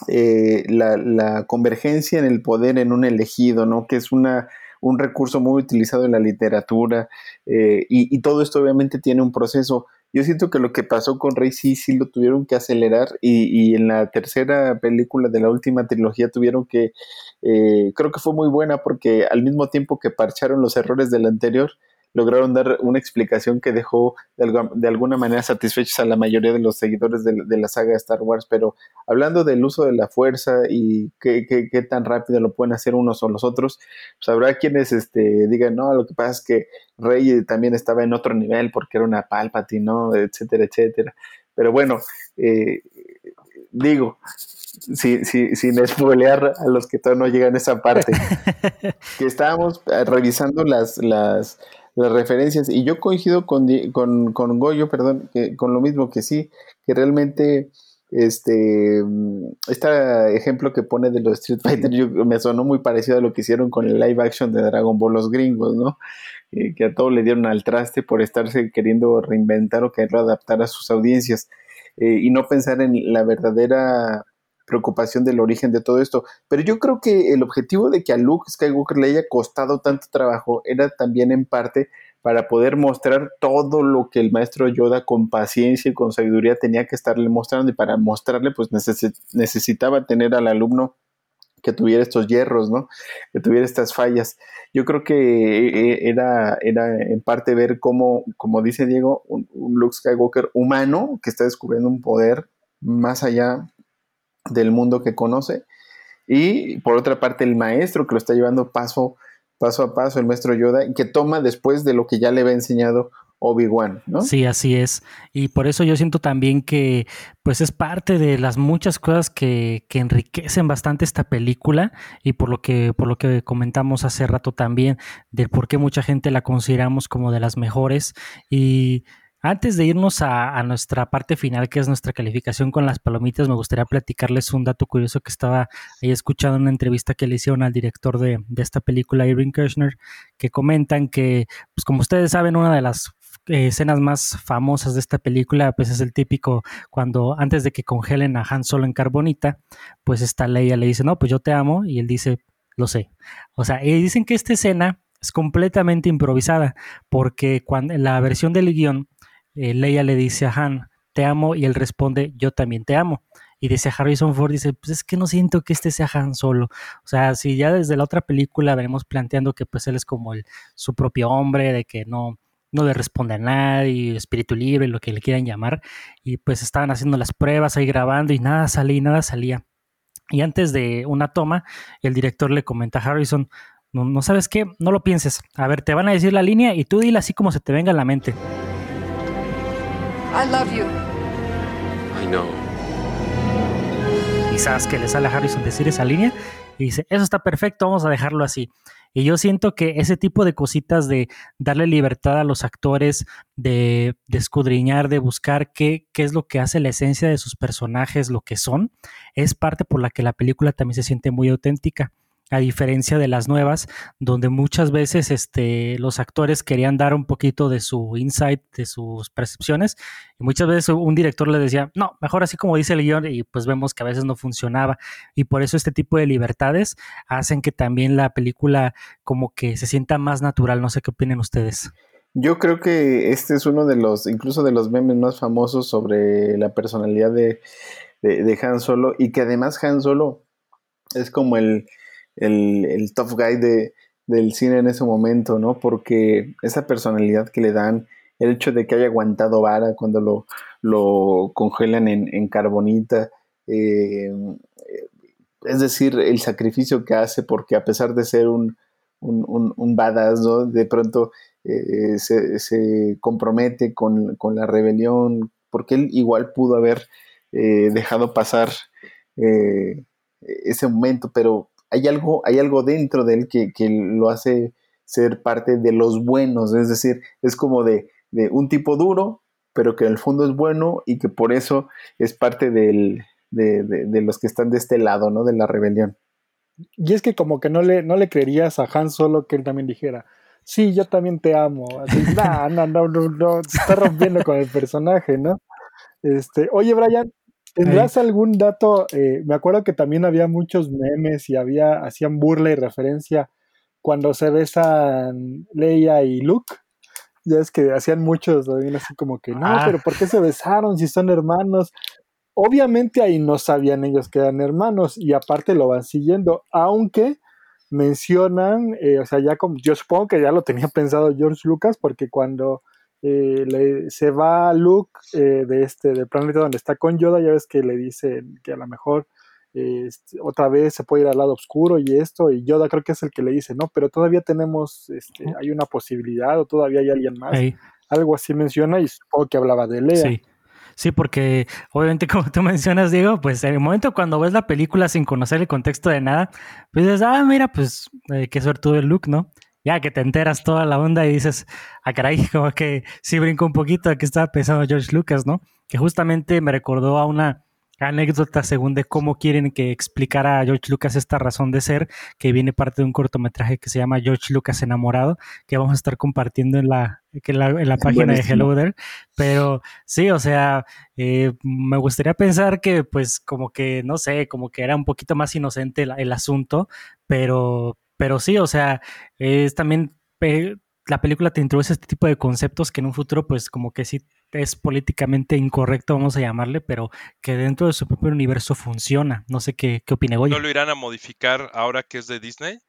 S2: eh, la, convergencia en el poder en un elegido, ¿no? Que es una, un recurso muy utilizado en la literatura. y, todo esto obviamente tiene un proceso. Yo siento que lo que pasó con Rey sí, sí lo tuvieron que acelerar y, y en la tercera película de la última trilogía tuvieron que, creo que fue muy buena porque al mismo tiempo que parcharon los errores del anterior, lograron dar una explicación que dejó de, alguna manera satisfechos a la mayoría de los seguidores de, la saga de Star Wars. Pero hablando del uso de la fuerza y qué, qué, tan rápido lo pueden hacer unos o los otros, pues habrá quienes este, digan, no, lo que pasa es que Rey también estaba en otro nivel porque era una Palpatine, ¿no? Etcétera, etcétera. Pero bueno, eh, digo, sin, sin, spoilear a los que todavía no llegan a esa parte, que estábamos revisando las, las, las referencias. Y yo coincido con, con, con Goyo, perdón, que, con lo mismo que sí, que realmente este, este ejemplo que pone de los Street Fighter me sonó muy parecido a lo que hicieron con el live action de Dragon Ball los gringos, ¿no? que a todos le dieron al traste por estarse queriendo reinventar o querer adaptar a sus audiencias eh, y no pensar en la verdadera preocupación del origen de todo esto. Pero yo creo que el objetivo de que a Luke Skywalker le haya costado tanto trabajo era también en parte para poder mostrar todo lo que el maestro Yoda con paciencia y con sabiduría tenía que estarle mostrando y para mostrarle pues necesitaba tener al alumno que tuviera estos hierros, ¿no? Que tuviera estas fallas. Yo creo que eh, eh, era, era en parte ver cómo, como dice Diego, un, un Luke Skywalker humano que está descubriendo un poder más allá del mundo que conoce. Y por otra parte, el maestro que lo está llevando paso, paso a paso, el maestro Yoda, que toma después de lo que ya le había enseñado Obi-Wan, ¿no?
S1: Sí, así es. Y por eso yo siento también que pues es parte de las muchas cosas que, que, enriquecen bastante esta película y por lo que por lo que comentamos hace rato también de por qué mucha gente la consideramos como de las mejores y antes de irnos a, nuestra parte final, que es nuestra calificación con las palomitas, me gustaría platicarles un dato curioso que estaba ahí escuchando en una entrevista que le hicieron al director de, esta película, Irving Kirchner, que comentan que, pues como ustedes saben, una de las eh, escenas más famosas de esta película, pues es el típico cuando antes de que congelen a Han Solo en carbonita, pues esta Leia le dice, no, pues yo te amo, y él dice, lo sé. O sea, y dicen que esta escena es completamente improvisada, porque cuando la versión del guion eh, Leia le dice a Han, te amo, y él responde, yo también te amo. Y dice Harrison Ford, dice, pues es que no siento que este sea Han solo. O sea, si ya desde la otra película venimos planteando que pues él es como el, su propio hombre, de que no, no le responde a nadie, espíritu libre, lo que le quieran llamar, y pues estaban haciendo las pruebas ahí grabando y nada salía y nada salía. Y antes de una toma, el director le comenta a Harrison, no, no sabes qué, no lo pienses, a ver, te van a decir la línea y tú dile así como se te venga a la mente. I love you. I know. Quizás que le sale a Harrison decir esa línea y dice, eso está perfecto, vamos a dejarlo así. Y yo siento que ese tipo de cositas de darle libertad a los actores, de, de escudriñar, de buscar qué, qué, es lo que hace la esencia de sus personajes, lo que son, es parte por la que la película también se siente muy auténtica a diferencia de las nuevas, donde muchas veces este, los actores querían dar un poquito de su insight, de sus percepciones, y muchas veces un director le decía, no, mejor así como dice el guion, y pues vemos que a veces no funcionaba, y por eso este tipo de libertades hacen que también la película como que se sienta más natural, no sé qué opinen ustedes.
S2: Yo creo que este es uno de los, incluso de los memes más famosos sobre la personalidad de, de Han Solo, y que además Han Solo es como el el, el tough guy de, del cine en ese momento, ¿no? Porque esa personalidad que le dan, el hecho de que haya aguantado vara cuando lo, lo congelan en, en carbonita, eh, es decir, el sacrificio que hace, porque a pesar de ser un, un, un, badass, ¿no? De pronto eh, se, se, compromete con, con, la rebelión, porque él igual pudo haber eh, dejado pasar ese momento, pero hay algo, hay algo dentro de él que, lo hace ser parte de los buenos, es decir, es como de, un tipo duro, pero que en el fondo es bueno y que por eso es parte del, de, los que están de este lado, ¿no? De la rebelión.
S3: Y es que como que no le, no le creerías a Han Solo que él también dijera, sí, yo también te amo. Así, no, no, no, no, se está rompiendo con el personaje, ¿no? Este, oye, Brian, ¿tendrás algún dato? Eh, me acuerdo que también había muchos memes y había, hacían burla y referencia cuando se besan Leia y Luke. Ya es que hacían muchos también así como que, no,
S1: Ah.
S3: pero ¿por qué se besaron si son hermanos? Obviamente ahí no sabían ellos que eran hermanos y aparte lo van siguiendo, aunque mencionan, eh, o sea, ya como, yo supongo que ya lo tenía pensado George Lucas porque cuando eh, le- se va Luke eh, de este del planeta donde está con Yoda, ya ves que le dicen que a lo mejor eh, este, otra vez se puede ir al lado oscuro y esto, y Yoda creo que es el que le dice, no, pero todavía tenemos, este, hay una posibilidad o todavía hay alguien más, algo así menciona y supongo que hablaba de Lea.
S1: sí. Sí, porque obviamente como tú mencionas, Diego, pues en el momento cuando ves la película sin conocer el contexto de nada, pues dices, ah, mira, pues eh, qué suerte el look, ¿no? Ya que te enteras toda la onda y dices, ah, caray, como que sí brinco un poquito a que estaba pensando George Lucas, ¿no? Que justamente me recordó a una anécdota según de cómo quieren que explicara a George Lucas esta razón de ser, que viene parte de un cortometraje que se llama George Lucas enamorado, que vamos a estar compartiendo en la, en la página de. Hello There. Pero sí, o sea, eh, me gustaría pensar que pues como que, no sé, como que era un poquito más inocente el, el asunto, pero, pero sí, o sea, es también... eh, la película te introduce este tipo de conceptos que en un futuro, pues, como que sí es políticamente incorrecto, vamos a llamarle, pero que dentro de su propio universo funciona. No sé qué, qué opine Goya.
S4: ¿No lo irán a modificar ahora que es de Disney?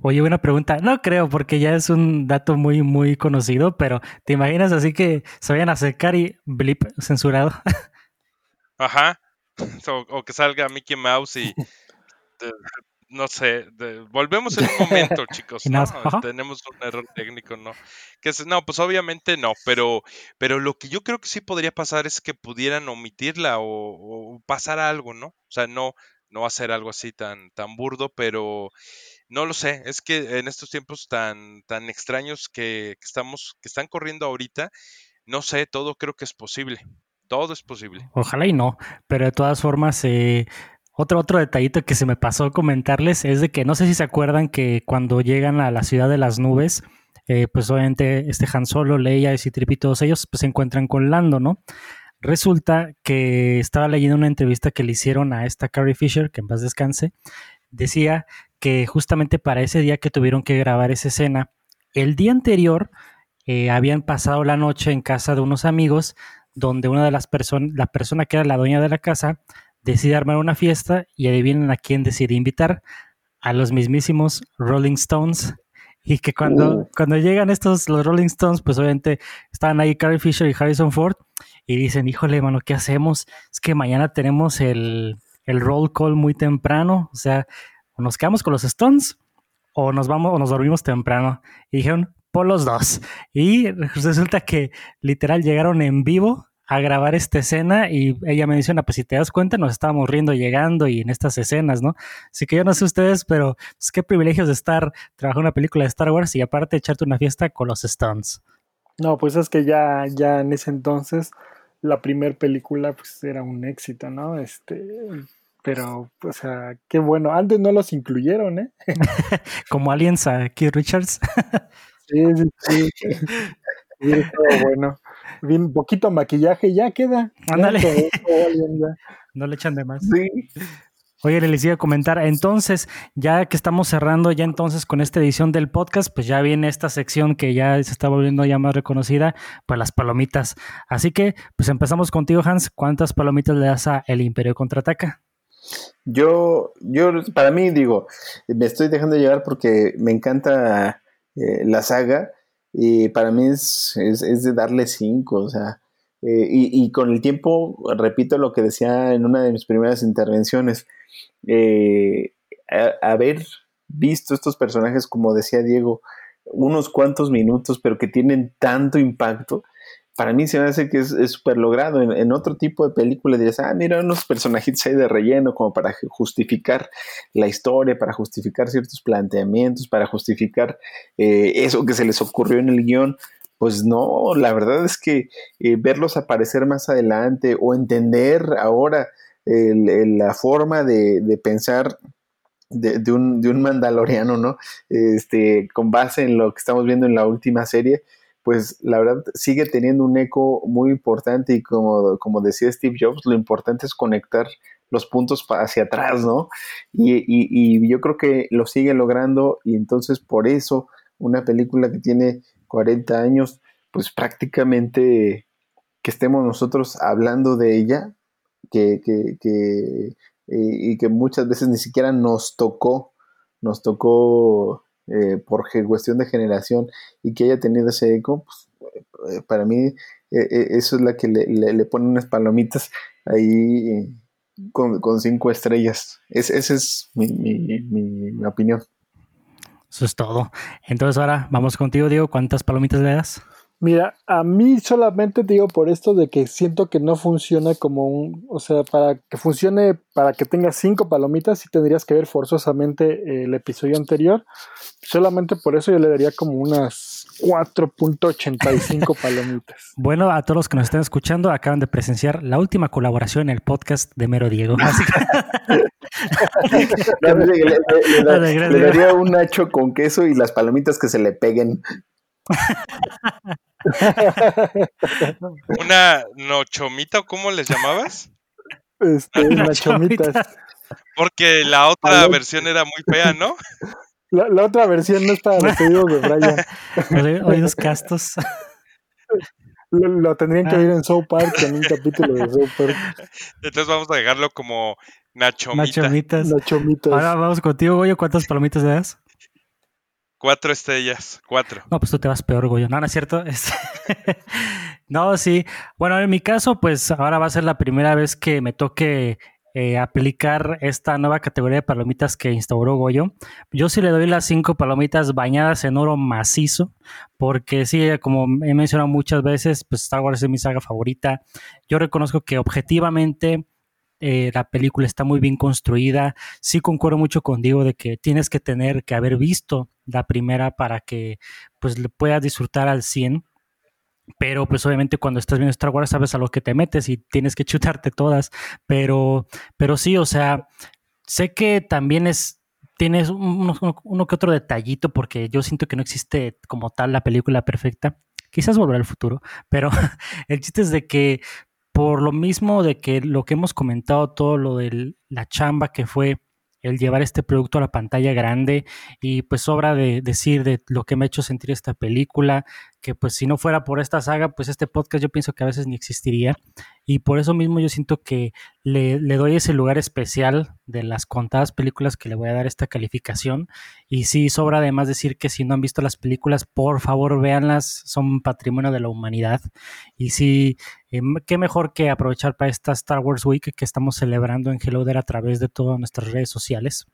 S1: Oye, buena pregunta. No creo, porque ya es un dato muy, muy conocido, pero ¿te imaginas así que se vayan a secar y blip censurado?
S4: Ajá. O, o que salga Mickey Mouse y... no sé, de- volvemos en un momento, chicos. Tenemos un error técnico, ¿no? Que es- no, pues obviamente no, pero, pero lo que yo creo que sí podría pasar es que pudieran omitirla o, o pasar algo, ¿no? O sea, no, no hacer algo así tan, tan burdo, pero no lo sé. Es que en estos tiempos tan, tan extraños que, que estamos, que están corriendo ahorita, no sé, todo creo que es posible. Todo es posible.
S1: Ojalá y no, pero de todas formas, eh, otro, otro detallito que se me pasó comentarles es de que no sé si se acuerdan que cuando llegan a la ciudad de las nubes, eh, pues obviamente este Han Solo, Leia y todos ellos pues se encuentran con Lando, ¿no? Resulta que estaba leyendo una entrevista que le hicieron a esta Carrie Fisher, que en paz descanse, decía que justamente para ese día que tuvieron que grabar esa escena, el día anterior eh, habían pasado la noche en casa de unos amigos donde una de las personas, la persona que era la dueña de la casa, decide armar una fiesta y adivinen a quién decide invitar, a los mismísimos Rolling Stones. Y que cuando,
S2: Uh.
S1: cuando llegan estos, los Rolling Stones, pues obviamente estaban ahí Carrie Fisher y Harrison Ford y dicen, híjole, mano, ¿qué hacemos? Es que mañana tenemos el, el roll call muy temprano, o sea, o nos quedamos con los Stones o nos vamos o nos dormimos temprano. Y dijeron, por los dos. Y resulta que literal llegaron en vivo a grabar esta escena y ella me menciona, pues si te das cuenta, nos estábamos riendo llegando y en estas escenas, ¿no? Así que yo no sé ustedes, pero pues, qué privilegios de estar trabajando en una película de Star Wars y aparte echarte una fiesta con los Stones.
S3: No, pues es que ya, ya en ese entonces la primer película pues era un éxito, ¿no? Este, pero, o sea, qué bueno. Antes no los incluyeron, ¿eh?
S1: Como Aliens a Keith Richards.
S3: Sí, sí, sí. Hubiera estado bueno. Bien, poquito maquillaje y ya queda.
S1: Ándale. no le echan de más.
S2: Sí.
S1: Oye, les iba a comentar, entonces, ya que estamos cerrando ya entonces con esta edición del podcast, pues ya viene esta sección que ya se está volviendo ya más reconocida, pues las palomitas. Así que, pues empezamos contigo, Hans. ¿Cuántas palomitas le das a El Imperio Contraataca?
S2: Yo, yo, para mí, digo, me estoy dejando llevar porque me encanta eh, la saga y para mí es, es, es de darle cinco, o sea, eh, y, y, con el tiempo, repito lo que decía en una de mis primeras intervenciones, eh, a, haber visto estos personajes, como decía Diego, unos cuantos minutos, pero que tienen tanto impacto, para mí se me hace que es súper logrado. En, otro tipo de película dirías, ah, mira, unos personajitos ahí de relleno, como para justificar la historia, para justificar ciertos planteamientos, para justificar eh, eso que se les ocurrió en el guion. Pues no, la verdad es que eh, verlos aparecer más adelante o entender ahora la forma de, de, pensar de, un, de un mandaloriano, ¿no? Este, con base en lo que estamos viendo en la última serie, pues la verdad sigue teniendo un eco muy importante y como, como decía Steve Jobs, lo importante es conectar los puntos hacia atrás, ¿no? Y, y, yo creo que lo sigue logrando y entonces por eso una película que tiene 40 años, pues prácticamente que estemos nosotros hablando de ella, que, que, que y que muchas veces ni siquiera nos tocó, nos tocó eh, por cuestión de generación y que haya tenido ese eco, pues, eh, para mí eh, eso es la que le, le, pone unas palomitas ahí con, cinco estrellas. Es, esa es mi, mi, mi, opinión.
S1: Eso es todo. Entonces ahora vamos contigo, Diego. ¿Cuántas palomitas le das?
S3: Mira, a mí solamente digo por esto de que siento que no funciona como un, o sea, para que funcione, para que tenga cinco palomitas, sí tendrías que ver forzosamente el episodio anterior. Solamente por eso yo le daría como unas 4.85 palomitas.
S1: Bueno, a todos los que nos están escuchando, acaban de presenciar la última colaboración en el podcast de Mero Diego.
S2: le daría un nacho con queso y las palomitas que se le peguen.
S4: ¿Una nochomita o cómo les llamabas?
S3: Este, nachomitas.
S4: Porque la otra versión era muy fea, ¿no?
S3: La, otra versión no es para los pedidos de
S1: Brian. Oídos castos.
S3: Lo, tendrían que ver en South Park, en un capítulo de South Park.
S4: Entonces vamos a dejarlo como Nachomitas.
S1: Nachomitas.
S3: Nachomitas.
S1: Ahora vamos contigo, Goyo. ¿Cuántas palomitas le das?
S4: Cuatro estrellas, cuatro.
S1: No, pues tú te vas peor, Goyo. No, no es cierto. no, sí. Bueno, en mi caso, pues ahora va a ser la primera vez que me toque eh, aplicar esta nueva categoría de palomitas que instauró Goyo. Yo sí le doy las cinco palomitas bañadas en oro macizo, porque sí, como he mencionado muchas veces, pues Star Wars es mi saga favorita. Yo reconozco que objetivamente eh, la película está muy bien construida. Sí concuerdo mucho con Diego de que tienes que tener que haber visto la primera para que pues le puedas disfrutar al 100. Pero pues obviamente cuando estás viendo Star Wars sabes a lo que te metes y tienes que chutarte todas. Pero, pero sí, o sea, sé que también es tienes uno, uno, que otro detallito porque yo siento que no existe como tal la película perfecta. Quizás volverá al futuro, pero el chiste es de que por lo mismo de que lo que hemos comentado, todo lo de la chamba que fue el llevar este producto a la pantalla grande y pues sobra de decir de lo que me ha hecho sentir esta película, que pues si no fuera por esta saga, pues este podcast yo pienso que a veces ni existiría. Y por eso mismo yo siento que le, doy ese lugar especial de las contadas películas que le voy a dar esta calificación. Y sí, sobra además decir que si no han visto las películas, por favor véanlas, son patrimonio de la humanidad. Y sí, eh, qué mejor que aprovechar para esta Star Wars Week que estamos celebrando en Hello a través de todas nuestras redes sociales.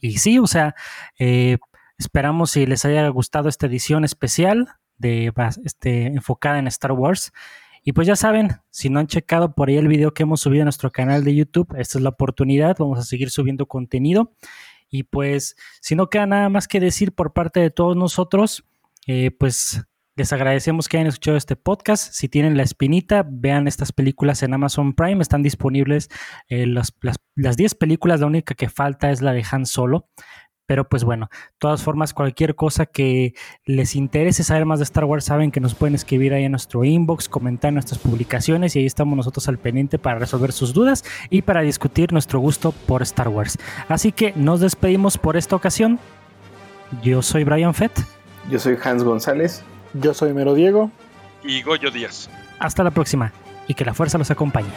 S1: Y sí, o sea, eh, esperamos si les haya gustado esta edición especial de este, enfocada en Star Wars. Y pues ya saben, si no han checado por ahí el video que hemos subido a nuestro canal de YouTube, esta es la oportunidad, vamos a seguir subiendo contenido. Y pues si no queda nada más que decir por parte de todos nosotros, eh, pues les agradecemos que hayan escuchado este podcast. Si tienen la espinita, vean estas películas en Amazon Prime. Están disponibles eh, las 10 películas. La única que falta es la de Han Solo. Pero pues bueno, de todas formas, cualquier cosa que les interese saber más de Star Wars, saben que nos pueden escribir ahí en nuestro inbox, comentar nuestras publicaciones y ahí estamos nosotros al pendiente para resolver sus dudas y para discutir nuestro gusto por Star Wars. Así que nos despedimos por esta ocasión. Yo soy Brian Fett.
S2: Yo soy Hans González.
S3: Yo soy Mero Diego.
S4: Y Goyo Díaz.
S1: Hasta la próxima y que la fuerza los acompañe.